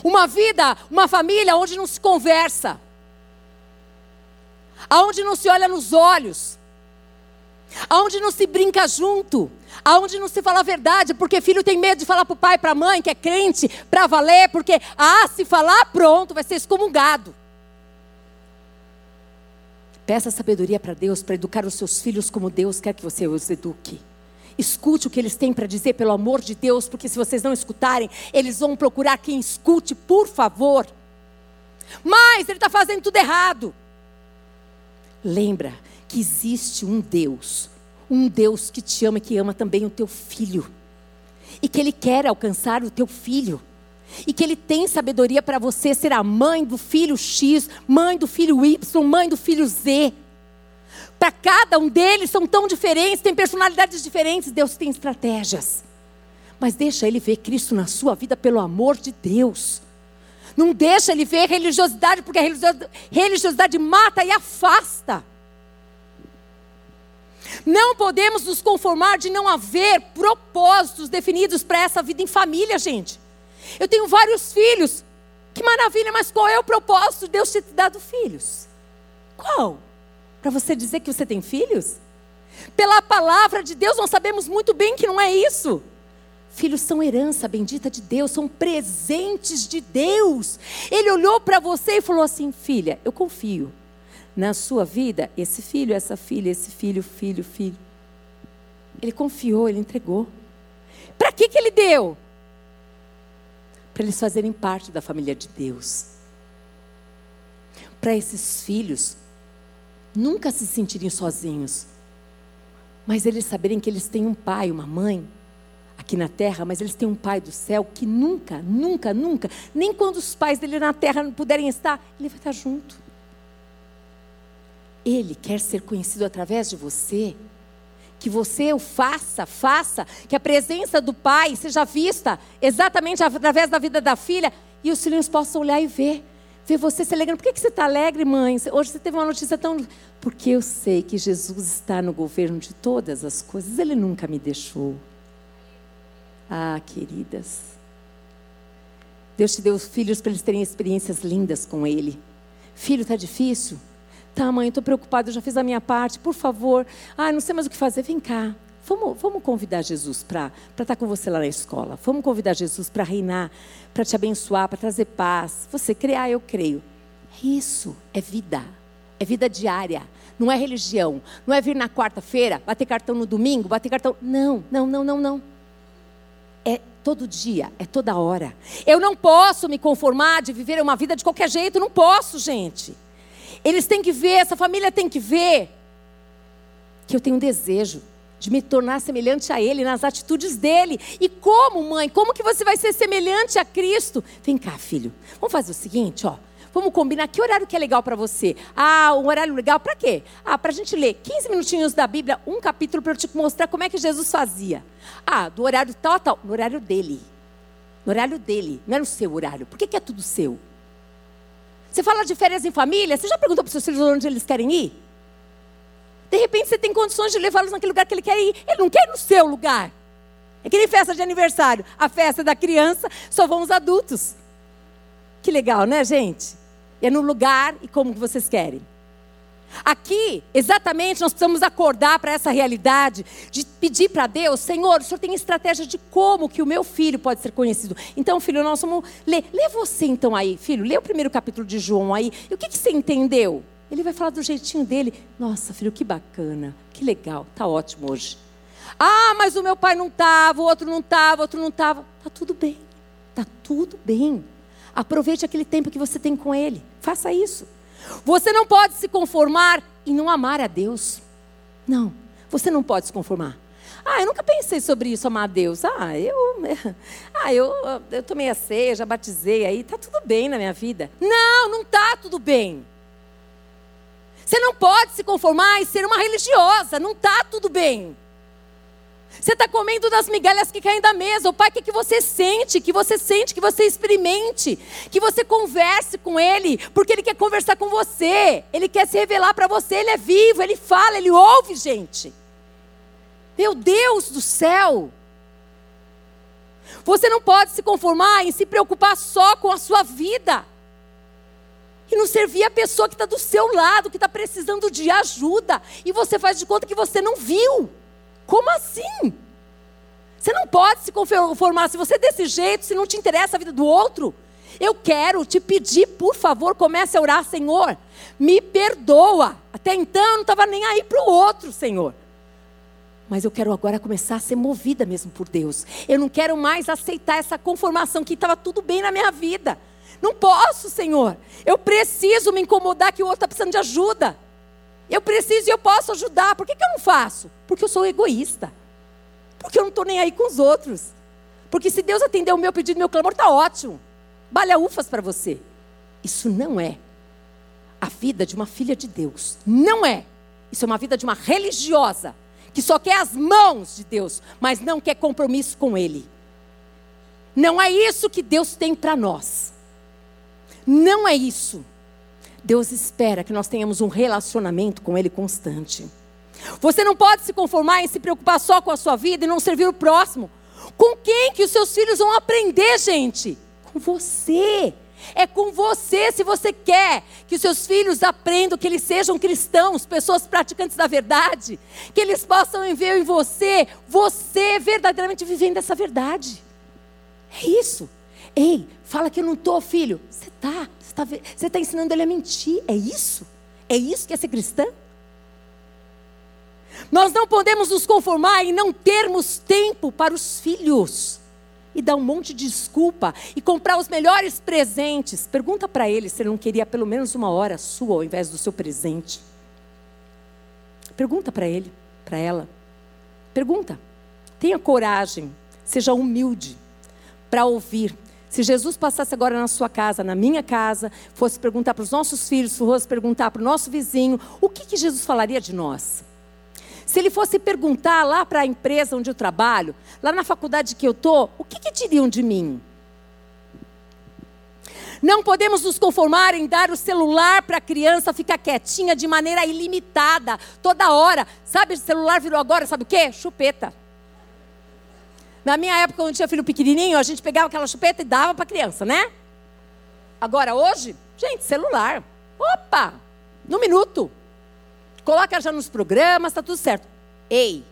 [SPEAKER 1] Uma vida, uma família onde não se conversa, aonde não se olha nos olhos, aonde não se brinca junto, aonde não se fala a verdade, porque filho tem medo de falar para o pai, para a mãe, que é crente, para valer, porque, ah, se falar, pronto, vai ser excomungado. Peça sabedoria para Deus para educar os seus filhos como Deus quer que você os eduque. Escute o que eles têm para dizer, pelo amor de Deus, porque se vocês não escutarem, eles vão procurar quem escute, por favor. Mas ele está fazendo tudo errado. Lembra que existe um Deus, um Deus que te ama e que ama também o teu filho, e que ele quer alcançar o teu filho e que Ele tem sabedoria para você ser a mãe do filho X, mãe do filho Y, mãe do filho Z. Para cada um deles são tão diferentes, têm personalidades diferentes, Deus tem estratégias. Mas deixa Ele ver Cristo na sua vida, pelo amor de Deus. Não deixa Ele ver religiosidade, porque a religiosidade mata e afasta. Não podemos nos conformar de não haver propósitos definidos para essa vida em família, gente. Eu tenho vários filhos. Que maravilha, mas qual é o propósito de Deus ter te dado filhos? Qual? Para você dizer que você tem filhos? Pela palavra de Deus, nós sabemos muito bem que não é isso. Filhos são herança bendita de Deus, são presentes de Deus. Ele olhou para você e falou assim: Filha, eu confio na sua vida, esse filho, essa filha, esse filho, filho, filho. Ele confiou, ele entregou. Para que, que ele deu? para eles fazerem parte da família de Deus. Para esses filhos nunca se sentirem sozinhos, mas eles saberem que eles têm um pai, uma mãe aqui na terra, mas eles têm um pai do céu que nunca, nunca, nunca, nem quando os pais dele na terra não puderem estar, ele vai estar junto. Ele quer ser conhecido através de você que você o faça, faça, que a presença do pai seja vista exatamente através da vida da filha e os filhos possam olhar e ver. Ver você se alegrando. Por que, que você está alegre, mãe? Hoje você teve uma notícia tão. Porque eu sei que Jesus está no governo de todas as coisas. Ele nunca me deixou. Ah, queridas. Deus te deu filhos para eles terem experiências lindas com Ele. Filho, está difícil? Tá, mãe, estou preocupada, eu já fiz a minha parte, por favor. Ah, não sei mais o que fazer, vem cá. Vamos, vamos convidar Jesus para estar tá com você lá na escola. Vamos convidar Jesus para reinar, para te abençoar, para trazer paz. Você crê? Ah, eu creio. Isso é vida. É vida diária. Não é religião. Não é vir na quarta-feira, bater cartão no domingo, bater cartão. Não, não, não, não, não. É todo dia, é toda hora. Eu não posso me conformar de viver uma vida de qualquer jeito. Não posso, gente. Eles têm que ver, essa família tem que ver que eu tenho um desejo de me tornar semelhante a Ele nas atitudes dele. E como, mãe? Como que você vai ser semelhante a Cristo? Vem cá, filho. Vamos fazer o seguinte, ó. Vamos combinar que horário que é legal para você. Ah, um horário legal para quê? Ah, para a gente ler 15 minutinhos da Bíblia, um capítulo para eu te mostrar como é que Jesus fazia. Ah, do horário tal tal, no horário dele. No horário dele, não é no seu horário. Por que, que é tudo seu? Você fala de férias em família, você já perguntou para os seus filhos onde eles querem ir? De repente você tem condições de levá-los naquele lugar que ele quer ir. Ele não quer ir no seu lugar. É que nem festa de aniversário. A festa da criança só vão os adultos. Que legal, né, gente? É no lugar e como vocês querem. Aqui, exatamente, nós precisamos acordar para essa realidade de pedir para Deus, Senhor, o Senhor tem estratégia de como que o meu filho pode ser conhecido. Então, filho, nós vamos ler. Lê você então aí, filho, lê o primeiro capítulo de João aí. E o que, que você entendeu? Ele vai falar do jeitinho dele. Nossa, filho, que bacana, que legal, tá ótimo hoje. Ah, mas o meu pai não estava, o outro não estava, o outro não estava. Tá tudo bem. Tá tudo bem. Aproveite aquele tempo que você tem com Ele. Faça isso. Você não pode se conformar e não amar a Deus. Não, você não pode se conformar. Ah, eu nunca pensei sobre isso, amar a Deus. Ah, eu, ah, eu, eu tomei a ceia, já batizei aí, tá tudo bem na minha vida. Não, não tá tudo bem. Você não pode se conformar e ser uma religiosa, não tá tudo bem. Você está comendo das migalhas que caem da mesa. O Pai quer que você sente, que você sente, que você experimente, que você converse com Ele, porque Ele quer conversar com você. Ele quer se revelar para você. Ele é vivo, Ele fala, Ele ouve, gente. Meu Deus do céu! Você não pode se conformar em se preocupar só com a sua vida. E não servir a pessoa que está do seu lado, que está precisando de ajuda. E você faz de conta que você não viu. Como assim? Você não pode se conformar. Se você é desse jeito, se não te interessa a vida do outro, eu quero te pedir, por favor, comece a orar, Senhor, me perdoa. Até então eu não estava nem aí para o outro, Senhor. Mas eu quero agora começar a ser movida mesmo por Deus. Eu não quero mais aceitar essa conformação que estava tudo bem na minha vida. Não posso, Senhor. Eu preciso me incomodar que o outro está precisando de ajuda. Eu preciso e eu posso ajudar. Por que, que eu não faço? Porque eu sou egoísta. Porque eu não estou nem aí com os outros. Porque se Deus atender o meu pedido, meu clamor, está ótimo. Balha ufas para você. Isso não é a vida de uma filha de Deus. Não é. Isso é uma vida de uma religiosa que só quer as mãos de Deus, mas não quer compromisso com Ele. Não é isso que Deus tem para nós. Não é isso. Deus espera que nós tenhamos um relacionamento com Ele constante. Você não pode se conformar em se preocupar só com a sua vida e não servir o próximo. Com quem que os seus filhos vão aprender, gente? Com você. É com você, se você quer que os seus filhos aprendam, que eles sejam cristãos, pessoas praticantes da verdade, que eles possam ver em você, você verdadeiramente vivendo essa verdade. É isso. Ei, fala que eu não estou, filho. Você está, você está você tá ensinando ele a mentir. É isso? É isso que é ser cristã? Nós não podemos nos conformar em não termos tempo para os filhos e dar um monte de desculpa e comprar os melhores presentes. Pergunta para ele se ele não queria pelo menos uma hora sua ao invés do seu presente. Pergunta para ele, para ela. Pergunta. Tenha coragem, seja humilde para ouvir. Se Jesus passasse agora na sua casa, na minha casa, fosse perguntar para os nossos filhos, fosse perguntar para o nosso vizinho, o que, que Jesus falaria de nós? Se ele fosse perguntar lá para a empresa onde eu trabalho, lá na faculdade que eu estou, o que, que diriam de mim? Não podemos nos conformar em dar o celular para a criança ficar quietinha de maneira ilimitada, toda hora. Sabe, o celular virou agora, sabe o quê? Chupeta. Na minha época, quando tinha filho pequenininho, a gente pegava aquela chupeta e dava para a criança, né? Agora, hoje, gente, celular. Opa! No minuto. Coloca já nos programas, está tudo certo. Ei,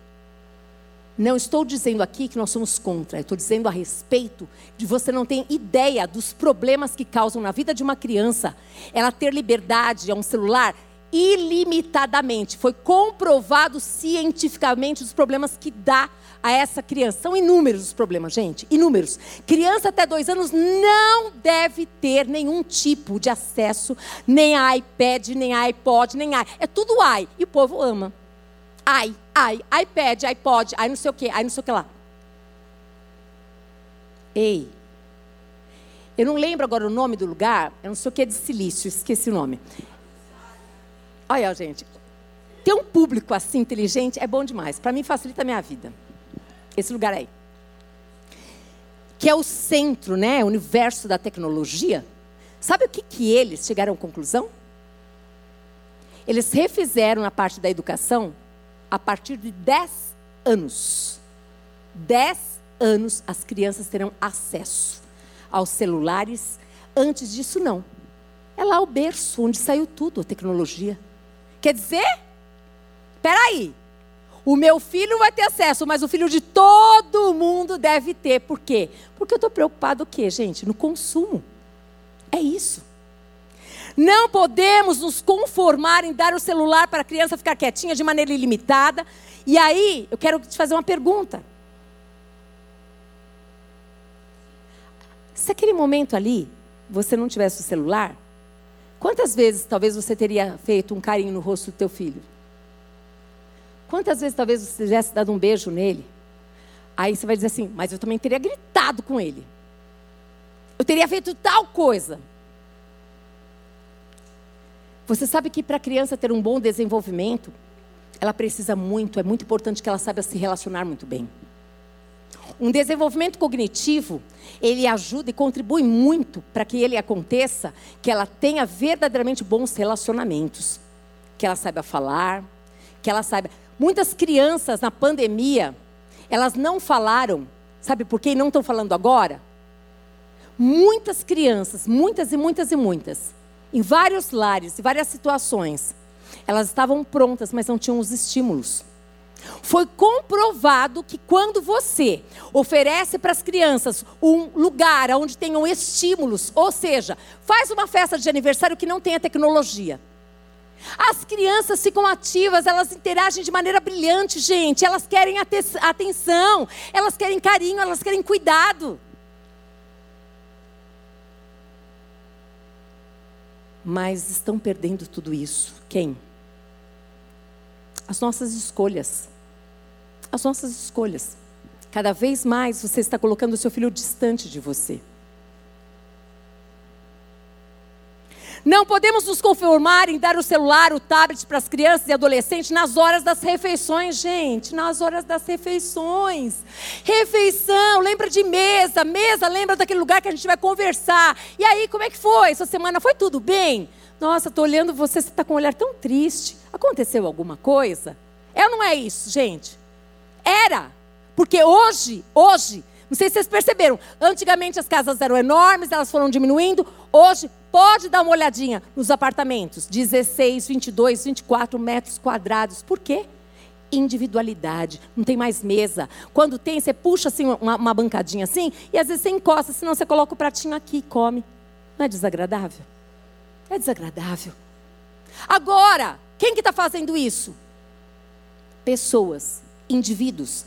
[SPEAKER 1] não estou dizendo aqui que nós somos contra, estou dizendo a respeito de você não ter ideia dos problemas que causam na vida de uma criança ela ter liberdade a um celular ilimitadamente. Foi comprovado cientificamente os problemas que dá a essa criança. São inúmeros os problemas, gente, inúmeros. Criança até dois anos não deve ter nenhum tipo de acesso, nem a iPad, nem a iPod, nem a. É tudo ai. E o povo ama. Ai, ai, iPad, iPod, ai não sei o que, ai não sei o que lá. Ei, eu não lembro agora o nome do lugar, eu não sei o que é de silício, esqueci o nome. Olha, gente, ter um público assim inteligente é bom demais. Para mim facilita a minha vida. Esse lugar aí. Que é o centro, né, o universo da tecnologia. Sabe o que, que eles chegaram à conclusão? Eles refizeram a parte da educação a partir de 10 anos. 10 anos as crianças terão acesso aos celulares. Antes disso, não. É lá o berço onde saiu tudo, a tecnologia. Quer dizer, peraí, o meu filho vai ter acesso, mas o filho de todo mundo deve ter. Por quê? Porque eu estou preocupado o quê, gente? No consumo. É isso. Não podemos nos conformar em dar o celular para a criança ficar quietinha de maneira ilimitada. E aí, eu quero te fazer uma pergunta. Se aquele momento ali você não tivesse o celular, quantas vezes talvez você teria feito um carinho no rosto do teu filho? Quantas vezes talvez você tivesse dado um beijo nele? Aí você vai dizer assim, mas eu também teria gritado com ele. Eu teria feito tal coisa. Você sabe que para a criança ter um bom desenvolvimento, ela precisa muito, é muito importante que ela saiba se relacionar muito bem. Um desenvolvimento cognitivo, ele ajuda e contribui muito para que ele aconteça, que ela tenha verdadeiramente bons relacionamentos, que ela saiba falar, que ela saiba. Muitas crianças na pandemia, elas não falaram, sabe por quê? não estão falando agora? Muitas crianças, muitas e muitas e muitas, em vários lares, em várias situações, elas estavam prontas, mas não tinham os estímulos. Foi comprovado que quando você oferece para as crianças um lugar onde tenham estímulos, ou seja, faz uma festa de aniversário que não tenha tecnologia. As crianças ficam ativas, elas interagem de maneira brilhante, gente. Elas querem atenção, elas querem carinho, elas querem cuidado. Mas estão perdendo tudo isso. Quem? As nossas escolhas. As nossas escolhas. Cada vez mais você está colocando o seu filho distante de você. Não podemos nos conformar em dar o celular, o tablet para as crianças e adolescentes nas horas das refeições, gente. Nas horas das refeições. Refeição, lembra de mesa. Mesa, lembra daquele lugar que a gente vai conversar. E aí, como é que foi? Essa semana foi tudo bem? Nossa, estou olhando você, você está com um olhar tão triste. Aconteceu alguma coisa? É ou não é isso, gente? Era. Porque hoje, hoje, não sei se vocês perceberam, antigamente as casas eram enormes, elas foram diminuindo. Hoje, pode dar uma olhadinha nos apartamentos, 16, 22, 24 metros quadrados. Por quê? Individualidade, não tem mais mesa. Quando tem, você puxa assim uma, uma bancadinha assim, e às vezes você encosta, senão você coloca o pratinho aqui e come. Não é desagradável? É desagradável. Agora, quem que está fazendo isso? Pessoas, indivíduos.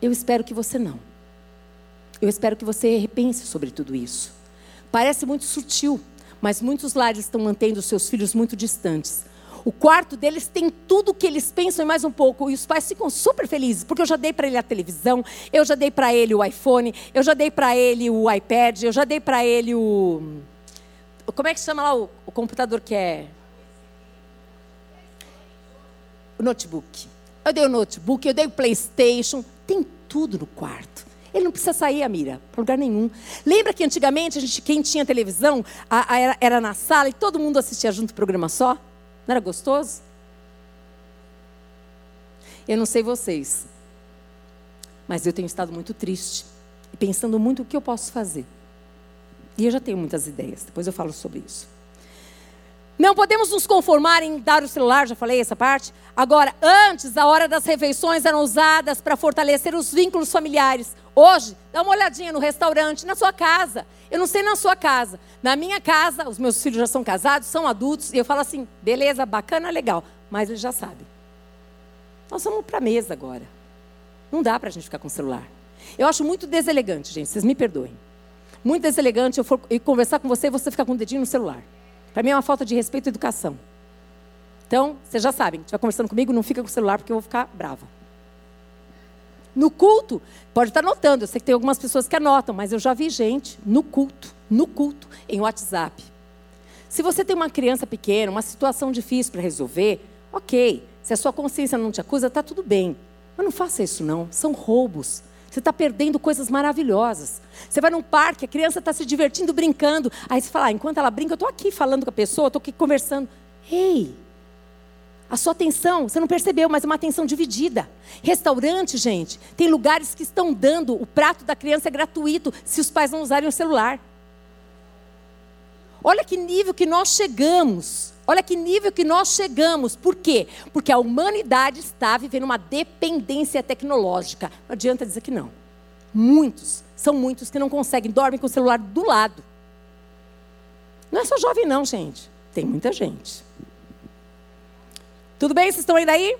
[SPEAKER 1] Eu espero que você não. Eu espero que você repense sobre tudo isso. Parece muito sutil, mas muitos lares estão mantendo seus filhos muito distantes. O quarto deles tem tudo o que eles pensam e mais um pouco. E os pais ficam super felizes, porque eu já dei para ele a televisão, eu já dei para ele o iPhone, eu já dei para ele o iPad, eu já dei para ele o. Como é que chama lá o, o computador que é? O notebook. Eu dei o notebook, eu dei o PlayStation, tem tudo no quarto. Ele não precisa sair, Amira, para lugar nenhum. Lembra que antigamente a gente, quem tinha televisão a, a, era, era na sala e todo mundo assistia junto o programa só? Não era gostoso? Eu não sei vocês, mas eu tenho estado muito triste e pensando muito o que eu posso fazer. E eu já tenho muitas ideias, depois eu falo sobre isso. Não podemos nos conformar em dar o celular, já falei essa parte. Agora, antes, a hora das refeições eram usadas para fortalecer os vínculos familiares. Hoje, dá uma olhadinha no restaurante, na sua casa. Eu não sei na sua casa. Na minha casa, os meus filhos já são casados, são adultos, e eu falo assim: beleza, bacana, legal. Mas eles já sabem. Nós vamos para a mesa agora. Não dá para a gente ficar com o celular. Eu acho muito deselegante, gente, vocês me perdoem. Muito deselegante eu for ir conversar com você e você ficar com o dedinho no celular. Para mim é uma falta de respeito e educação. Então, vocês já sabem, estiver conversando comigo, não fica com o celular porque eu vou ficar brava. No culto, pode estar anotando. Eu sei que tem algumas pessoas que anotam, mas eu já vi gente no culto, no culto, em WhatsApp. Se você tem uma criança pequena, uma situação difícil para resolver, ok. Se a sua consciência não te acusa, está tudo bem. Mas não faça isso, não. São roubos. Você está perdendo coisas maravilhosas. Você vai num parque, a criança está se divertindo, brincando. Aí você fala, ah, enquanto ela brinca, eu estou aqui falando com a pessoa, estou aqui conversando. Ei, a sua atenção, você não percebeu, mas é uma atenção dividida. Restaurante, gente, tem lugares que estão dando, o prato da criança é gratuito se os pais não usarem o celular. Olha que nível que nós chegamos. Olha que nível que nós chegamos. Por quê? Porque a humanidade está vivendo uma dependência tecnológica. Não adianta dizer que não. Muitos, são muitos que não conseguem, dormem com o celular do lado. Não é só jovem, não, gente. Tem muita gente. Tudo bem? Vocês estão ainda aí?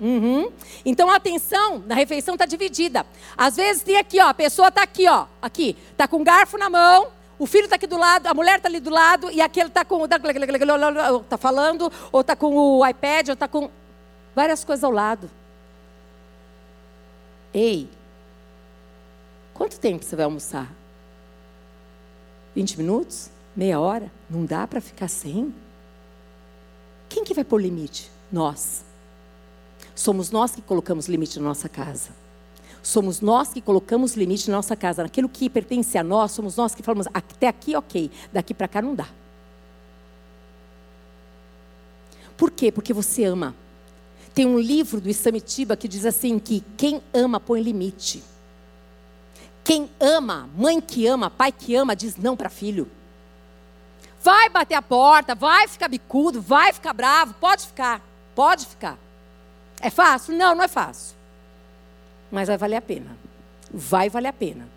[SPEAKER 1] Uhum. Então a atenção na refeição está dividida. Às vezes tem aqui, ó, a pessoa está aqui, ó, aqui, está com um garfo na mão, o filho está aqui do lado, a mulher está ali do lado e aquele está com está falando, ou está com o iPad, ou está com várias coisas ao lado. Ei, quanto tempo você vai almoçar? 20 minutos? Meia hora? Não dá para ficar sem? Quem que vai pôr limite? Nós. Somos nós que colocamos limite na nossa casa. Somos nós que colocamos limite na nossa casa. Naquilo que pertence a nós, somos nós que falamos, até aqui ok, daqui para cá não dá. Por quê? Porque você ama. Tem um livro do Isamitiba que diz assim que quem ama põe limite. Quem ama, mãe que ama, pai que ama, diz não para filho. Vai bater a porta, vai ficar bicudo, vai ficar bravo, pode ficar, pode ficar. É fácil? Não, não é fácil. Mas vai valer a pena. Vai valer a pena.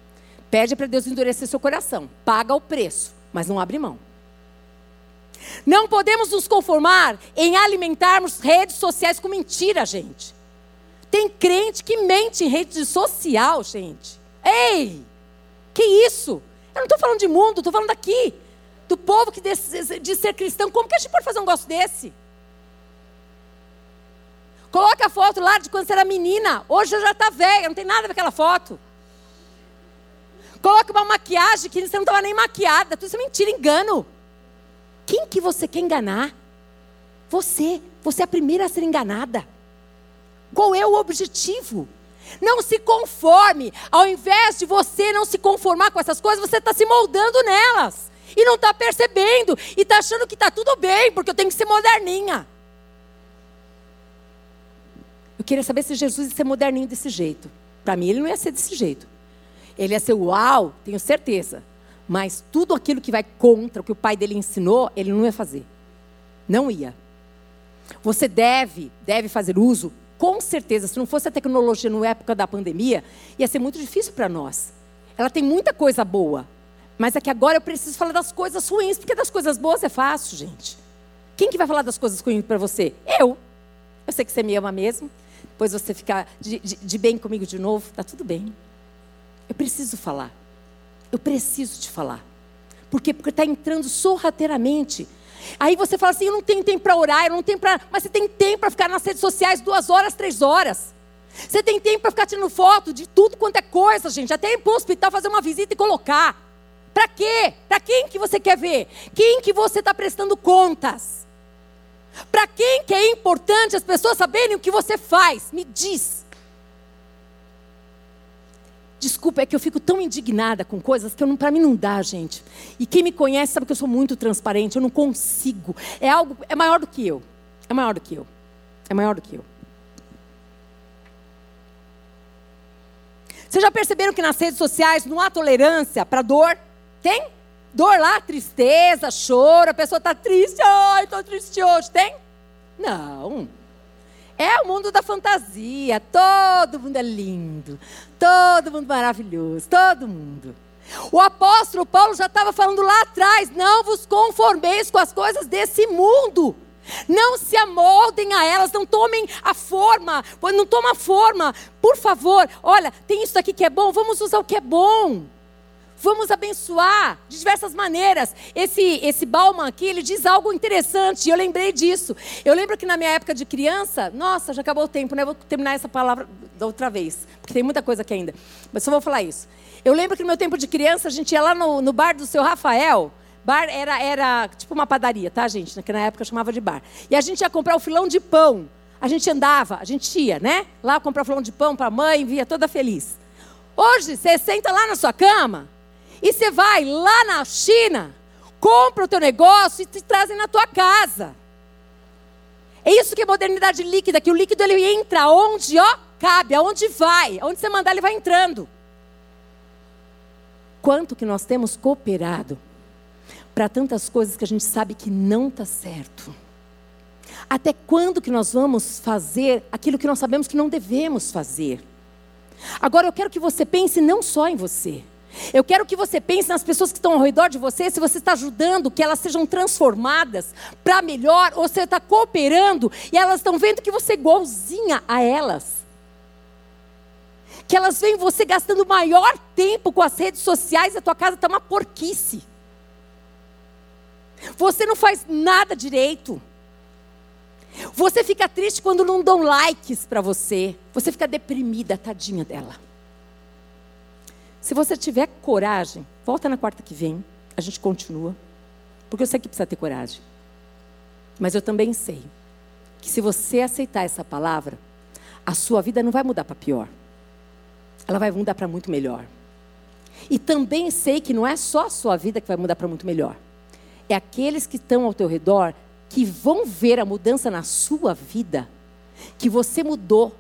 [SPEAKER 1] Pede para Deus endurecer seu coração. Paga o preço, mas não abre mão. Não podemos nos conformar em alimentarmos redes sociais com mentira, gente. Tem crente que mente em rede social, gente. Ei! Que isso? Eu não estou falando de mundo, estou falando daqui. Do povo que diz, de ser cristão. Como que a gente pode fazer um negócio desse? Coloca a foto lá de quando você era menina. Hoje já está velha, não tem nada a ver com aquela foto. Coloca uma maquiagem que você não estava nem maquiada. Tudo isso é mentira, engano. Quem que você quer enganar? Você. Você é a primeira a ser enganada. Qual é o objetivo? Não se conforme. Ao invés de você não se conformar com essas coisas, você está se moldando nelas. E não está percebendo. E está achando que está tudo bem, porque eu tenho que ser moderninha. Eu queria saber se Jesus ia ser moderninho desse jeito. Para mim, ele não ia ser desse jeito. Ele ia ser uau, tenho certeza. Mas tudo aquilo que vai contra o que o pai dele ensinou, ele não ia fazer. Não ia. Você deve, deve fazer uso, com certeza. Se não fosse a tecnologia na época da pandemia, ia ser muito difícil para nós. Ela tem muita coisa boa. Mas é que agora eu preciso falar das coisas ruins, porque das coisas boas é fácil, gente. Quem que vai falar das coisas ruins para você? Eu. Eu sei que você me ama mesmo depois você ficar de, de, de bem comigo de novo, está tudo bem. Eu preciso falar. Eu preciso te falar. Por quê? Porque está entrando sorrateiramente. Aí você fala assim: eu não tenho tempo para orar, eu não tenho para. Mas você tem tempo para ficar nas redes sociais duas horas, três horas. Você tem tempo para ficar tirando foto de tudo quanto é coisa, gente. Até ir para o hospital fazer uma visita e colocar. Para quê? Para quem que você quer ver? Quem que você está prestando contas? Para quem que é importante as pessoas saberem o que você faz? Me diz. Desculpa, é que eu fico tão indignada com coisas que para mim não dá, gente. E quem me conhece sabe que eu sou muito transparente, eu não consigo. É algo, é maior do que eu. É maior do que eu. É maior do que eu. Vocês já perceberam que nas redes sociais não há tolerância para dor? Tem? Dor lá, tristeza, choro, a pessoa está triste, ai, estou triste hoje. Tem? Não. É o mundo da fantasia. Todo mundo é lindo. Todo mundo maravilhoso. Todo mundo. O apóstolo Paulo já estava falando lá atrás: não vos conformeis com as coisas desse mundo. Não se amoldem a elas, não tomem a forma, não toma a forma. Por favor, olha, tem isso aqui que é bom, vamos usar o que é bom. Vamos abençoar de diversas maneiras. Esse, esse Bauman aqui, ele diz algo interessante, e eu lembrei disso. Eu lembro que na minha época de criança, nossa, já acabou o tempo, né? Vou terminar essa palavra da outra vez, porque tem muita coisa aqui ainda. Mas só vou falar isso. Eu lembro que no meu tempo de criança, a gente ia lá no, no bar do seu Rafael. Bar era, era tipo uma padaria, tá, gente? Que na época chamava de bar. E a gente ia comprar o filão de pão. A gente andava, a gente ia, né? Lá comprar o filão de pão para a mãe, via toda feliz. Hoje, você senta lá na sua cama, e você vai lá na China, compra o teu negócio e te trazem na tua casa. É isso que é modernidade líquida, que o líquido ele entra onde, ó, cabe, aonde vai, aonde você mandar ele vai entrando. Quanto que nós temos cooperado para tantas coisas que a gente sabe que não está certo? Até quando que nós vamos fazer aquilo que nós sabemos que não devemos fazer? Agora eu quero que você pense não só em você. Eu quero que você pense nas pessoas que estão ao redor de você, se você está ajudando que elas sejam transformadas para melhor, ou você está cooperando e elas estão vendo que você é igualzinha a elas. Que elas veem você gastando maior tempo com as redes sociais, a tua casa está uma porquice. Você não faz nada direito. Você fica triste quando não dão likes para você. Você fica deprimida, tadinha dela. Se você tiver coragem, volta na quarta que vem, a gente continua. Porque eu sei que precisa ter coragem. Mas eu também sei que se você aceitar essa palavra, a sua vida não vai mudar para pior. Ela vai mudar para muito melhor. E também sei que não é só a sua vida que vai mudar para muito melhor. É aqueles que estão ao teu redor que vão ver a mudança na sua vida, que você mudou,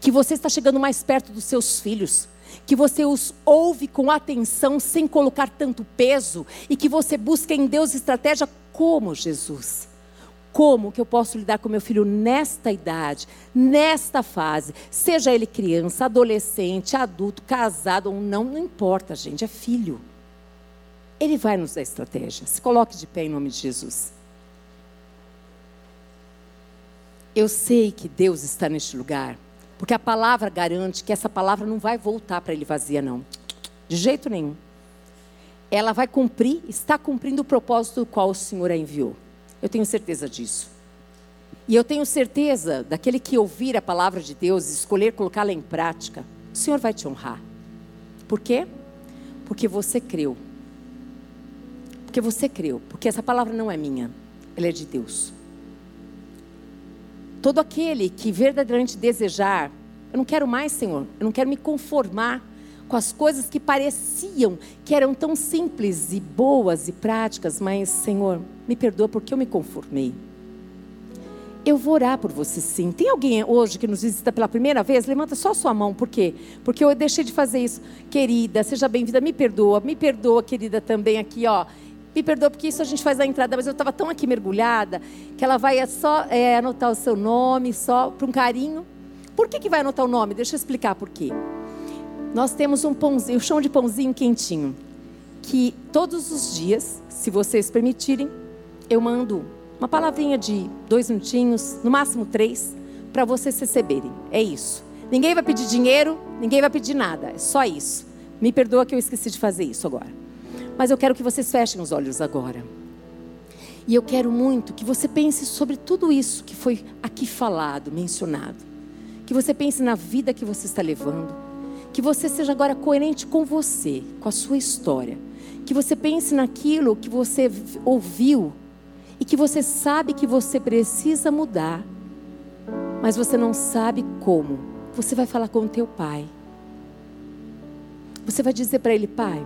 [SPEAKER 1] que você está chegando mais perto dos seus filhos, que você os ouve com atenção sem colocar tanto peso e que você busca em Deus estratégia como Jesus. Como que eu posso lidar com meu filho nesta idade, nesta fase, seja ele criança, adolescente, adulto, casado ou não, não importa, gente, é filho. Ele vai nos dar estratégia. Se coloque de pé em nome de Jesus. Eu sei que Deus está neste lugar, porque a palavra garante que essa palavra não vai voltar para ele vazia, não. De jeito nenhum. Ela vai cumprir, está cumprindo o propósito do qual o Senhor a enviou. Eu tenho certeza disso. E eu tenho certeza daquele que ouvir a palavra de Deus e escolher colocá-la em prática, o Senhor vai te honrar. Por quê? Porque você creu. Porque você creu. Porque essa palavra não é minha, ela é de Deus. Todo aquele que verdadeiramente desejar, eu não quero mais, Senhor, eu não quero me conformar com as coisas que pareciam que eram tão simples e boas e práticas, mas, Senhor, me perdoa porque eu me conformei. Eu vou orar por você sim. Tem alguém hoje que nos visita pela primeira vez? Levanta só sua mão. Por quê? Porque eu deixei de fazer isso. Querida, seja bem-vinda. Me perdoa. Me perdoa, querida, também aqui, ó. Me perdoa porque isso a gente faz na entrada, mas eu estava tão aqui mergulhada que ela vai só é, anotar o seu nome, só para um carinho. Por que, que vai anotar o nome? Deixa eu explicar por quê. Nós temos um pãozinho, eu chamo de pãozinho quentinho, que todos os dias, se vocês permitirem, eu mando uma palavrinha de dois minutinhos, no máximo três, para vocês receberem. É isso. Ninguém vai pedir dinheiro, ninguém vai pedir nada. É só isso. Me perdoa que eu esqueci de fazer isso agora. Mas eu quero que vocês fechem os olhos agora. E eu quero muito que você pense sobre tudo isso que foi aqui falado, mencionado. Que você pense na vida que você está levando. Que você seja agora coerente com você, com a sua história. Que você pense naquilo que você ouviu e que você sabe que você precisa mudar, mas você não sabe como. Você vai falar com o teu pai. Você vai dizer para ele, pai,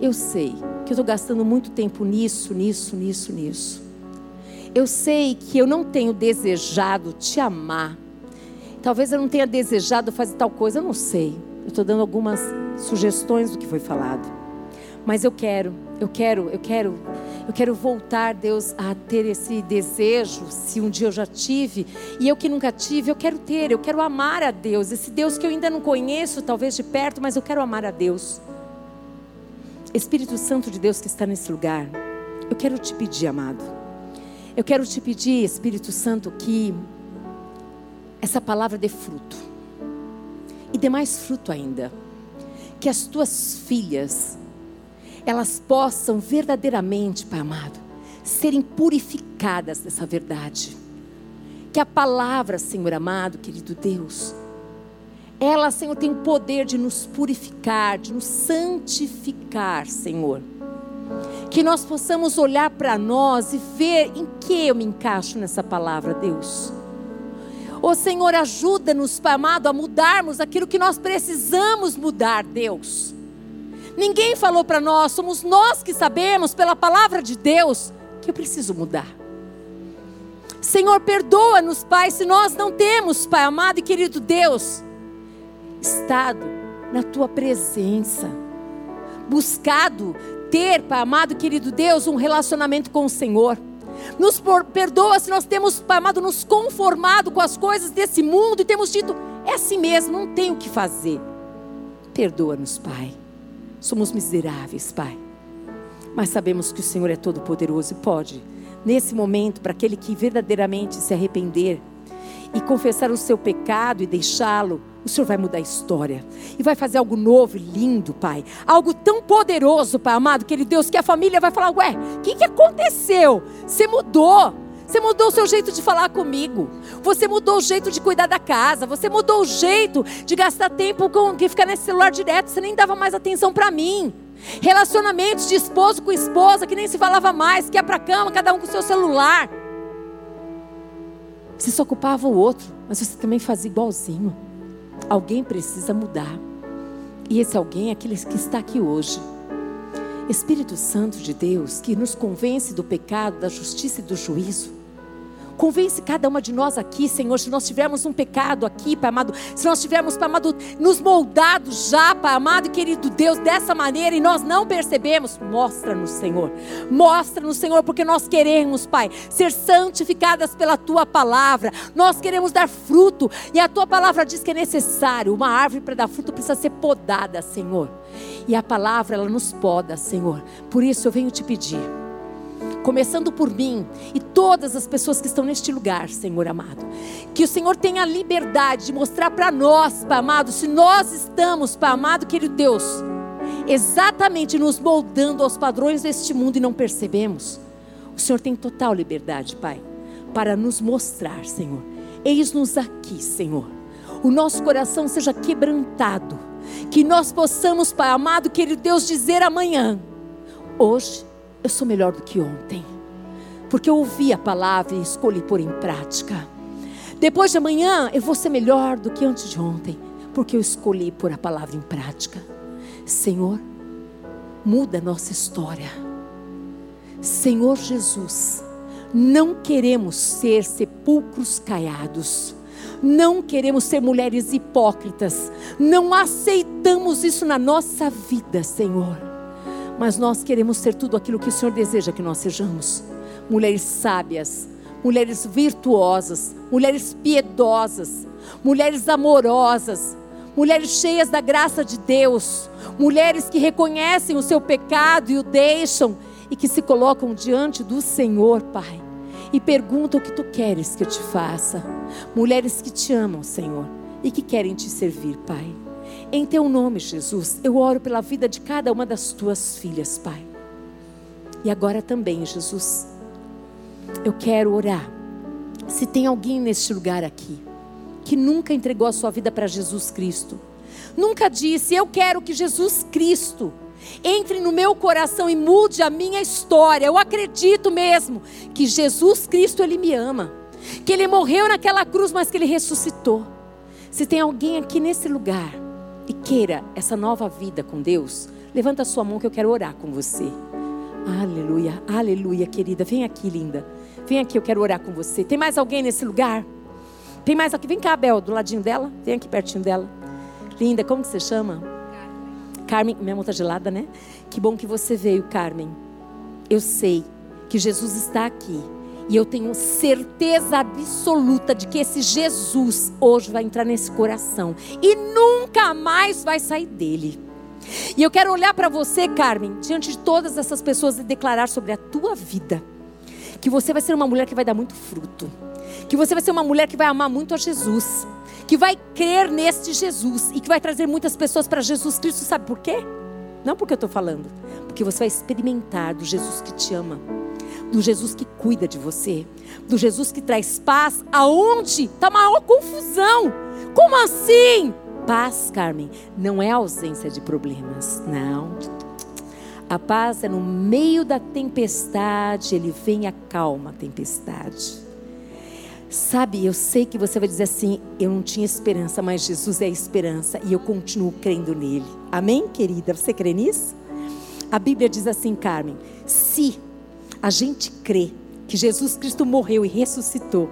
[SPEAKER 1] eu sei que eu estou gastando muito tempo nisso, nisso, nisso, nisso. Eu sei que eu não tenho desejado te amar. Talvez eu não tenha desejado fazer tal coisa, eu não sei. Eu estou dando algumas sugestões do que foi falado. Mas eu quero, eu quero, eu quero, eu quero voltar, Deus, a ter esse desejo, se um dia eu já tive, e eu que nunca tive, eu quero ter, eu quero amar a Deus, esse Deus que eu ainda não conheço, talvez de perto, mas eu quero amar a Deus. Espírito Santo de Deus que está nesse lugar, eu quero te pedir, amado. Eu quero te pedir, Espírito Santo, que essa palavra dê fruto. E dê mais fruto ainda. Que as tuas filhas, elas possam verdadeiramente, Pai amado, serem purificadas dessa verdade. Que a palavra, Senhor amado, querido Deus, ela, Senhor, tem o poder de nos purificar, de nos santificar, Senhor. Que nós possamos olhar para nós e ver em que eu me encaixo nessa palavra, Deus. Ô Senhor, ajuda-nos, Pai amado, a mudarmos aquilo que nós precisamos mudar, Deus. Ninguém falou para nós, somos nós que sabemos, pela palavra de Deus, que eu preciso mudar. Senhor, perdoa-nos, Pai, se nós não temos, Pai amado e querido Deus, estado na tua presença, buscado ter, Pai amado, querido Deus, um relacionamento com o Senhor. Nos perdoa se nós temos, Pai amado, nos conformado com as coisas desse mundo e temos dito, é assim mesmo, não tem o que fazer. Perdoa-nos, Pai. Somos miseráveis, Pai. Mas sabemos que o Senhor é todo-poderoso e pode, nesse momento, para aquele que verdadeiramente se arrepender e confessar o seu pecado e deixá-lo, o Senhor vai mudar a história e vai fazer algo novo e lindo, Pai. Algo tão poderoso, Pai amado, querido Deus, que a família vai falar: Ué, o que, que aconteceu? Você mudou. Você mudou o seu jeito de falar comigo. Você mudou o jeito de cuidar da casa. Você mudou o jeito de gastar tempo com que ficar nesse celular direto. Você nem dava mais atenção para mim. Relacionamentos de esposo com esposa que nem se falava mais, que ia para cama, cada um com o seu celular. Você só ocupava o outro, mas você também fazia igualzinho. Alguém precisa mudar. E esse alguém é aquele que está aqui hoje. Espírito Santo de Deus, que nos convence do pecado, da justiça e do juízo. Convence cada uma de nós aqui, Senhor, se nós tivermos um pecado aqui, Pai amado, se nós tivermos, Pai amado, nos moldado já, Pai amado e querido Deus, dessa maneira e nós não percebemos, mostra-nos, Senhor. Mostra-nos, Senhor, porque nós queremos, Pai, ser santificadas pela Tua palavra. Nós queremos dar fruto e a Tua palavra diz que é necessário. Uma árvore para dar fruto precisa ser podada, Senhor. E a palavra, ela nos poda, Senhor. Por isso eu venho te pedir começando por mim e todas as pessoas que estão neste lugar, Senhor amado. Que o Senhor tenha a liberdade de mostrar para nós, Pai amado, se nós estamos, Pai amado, querido Deus, exatamente nos moldando aos padrões deste mundo e não percebemos. O Senhor tem total liberdade, Pai, para nos mostrar, Senhor. Eis-nos aqui, Senhor. O nosso coração seja quebrantado. Que nós possamos, Pai amado, querido Deus, dizer amanhã: hoje eu sou melhor do que ontem, porque eu ouvi a palavra e escolhi pôr em prática. Depois de amanhã, eu vou ser melhor do que antes de ontem, porque eu escolhi pôr a palavra em prática. Senhor, muda a nossa história. Senhor Jesus, não queremos ser sepulcros caiados. Não queremos ser mulheres hipócritas. Não aceitamos isso na nossa vida, Senhor mas nós queremos ser tudo aquilo que o Senhor deseja que nós sejamos. Mulheres sábias, mulheres virtuosas, mulheres piedosas, mulheres amorosas, mulheres cheias da graça de Deus, mulheres que reconhecem o seu pecado e o deixam e que se colocam diante do Senhor, Pai, e perguntam o que tu queres que eu te faça. Mulheres que te amam, Senhor, e que querem te servir, Pai. Em teu nome, Jesus, eu oro pela vida de cada uma das tuas filhas, Pai. E agora também, Jesus, eu quero orar. Se tem alguém neste lugar aqui que nunca entregou a sua vida para Jesus Cristo, nunca disse, eu quero que Jesus Cristo entre no meu coração e mude a minha história. Eu acredito mesmo que Jesus Cristo, Ele me ama. Que Ele morreu naquela cruz, mas que Ele ressuscitou. Se tem alguém aqui nesse lugar e queira essa nova vida com Deus, levanta a sua mão que eu quero orar com você. Aleluia, aleluia, querida. Vem aqui, linda. Vem aqui, eu quero orar com você. Tem mais alguém nesse lugar? Tem mais aqui? Vem cá, Bel, do ladinho dela. Vem aqui pertinho dela. Linda, como que você chama? Carmen. Carmen, minha mão tá gelada, né? Que bom que você veio, Carmen. Eu sei que Jesus está aqui e eu tenho certeza absoluta de que esse Jesus hoje vai entrar nesse coração e nunca mais vai sair dele. E eu quero olhar para você, Carmen, diante de todas essas pessoas e declarar sobre a tua vida que você vai ser uma mulher que vai dar muito fruto, que você vai ser uma mulher que vai amar muito a Jesus, que vai crer neste Jesus e que vai trazer muitas pessoas para Jesus Cristo. Sabe por quê? Não porque eu estou falando, porque você vai experimentar do Jesus que te ama do Jesus que cuida de você, do Jesus que traz paz aonde está maior confusão. Como assim? Paz, Carmen, não é ausência de problemas, não. A paz é no meio da tempestade, ele vem e acalma a tempestade. Sabe, eu sei que você vai dizer assim: eu não tinha esperança, mas Jesus é a esperança e eu continuo crendo nele. Amém, querida? Você crê nisso? A Bíblia diz assim, Carmen: se a gente crê que Jesus Cristo morreu e ressuscitou,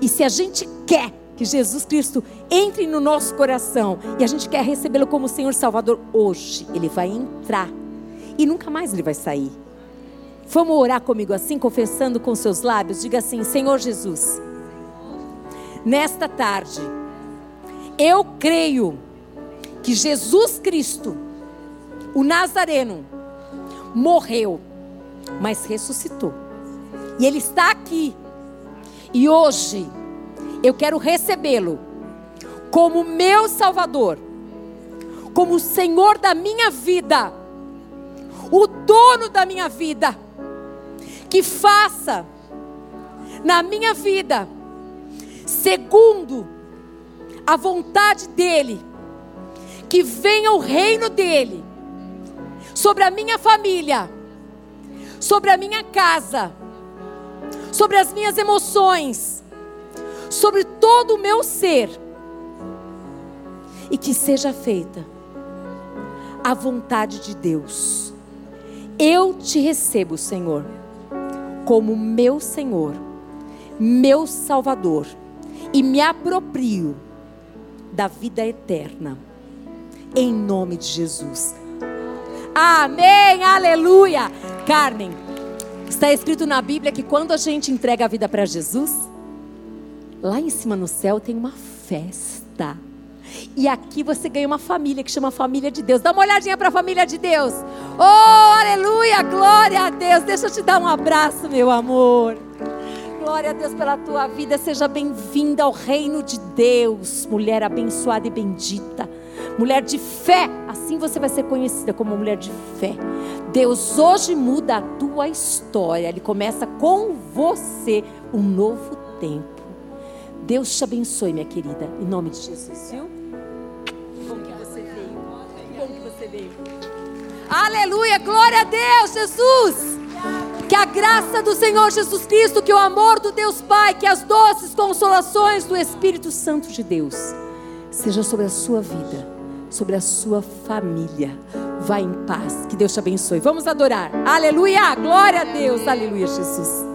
[SPEAKER 1] e se a gente quer que Jesus Cristo entre no nosso coração e a gente quer recebê-lo como Senhor Salvador, hoje ele vai entrar e nunca mais ele vai sair. Vamos orar comigo assim, confessando com seus lábios? Diga assim: Senhor Jesus, nesta tarde, eu creio que Jesus Cristo, o Nazareno, morreu, mas ressuscitou. E ele está aqui. E hoje eu quero recebê-lo como meu Salvador, como o Senhor da minha vida, o dono da minha vida, que faça na minha vida segundo a vontade dEle, que venha o reino dEle sobre a minha família, sobre a minha casa, sobre as minhas emoções, sobre todo o meu ser, e que seja feita a vontade de Deus. Eu te recebo, Senhor, como meu Senhor, meu Salvador, e me aproprio da vida eterna, em nome de Jesus. Amém, aleluia. Carmen, está escrito na Bíblia que quando a gente entrega a vida para Jesus, lá em cima no céu tem uma festa. E aqui você ganha uma família que chama Família de Deus. Dá uma olhadinha para a família de Deus. Oh, aleluia, glória a Deus. Deixa eu te dar um abraço, meu amor. Glória a Deus pela tua vida. Seja bem-vinda ao reino de Deus, mulher abençoada e bendita. Mulher de fé, assim você vai ser conhecida como mulher de fé. Deus hoje muda a tua história. Ele começa com você um novo tempo. Deus te abençoe, minha querida, em nome de Jesus, viu? Como que você veio? Como que você veio? Aleluia, glória a Deus, Jesus! Que a graça do Senhor Jesus Cristo, que o amor do Deus Pai, que as doces consolações do Espírito Santo de Deus seja sobre a sua vida, sobre a sua família. Vá em paz. Que Deus te abençoe. Vamos adorar. Aleluia. Glória a Deus. Aleluia, Jesus.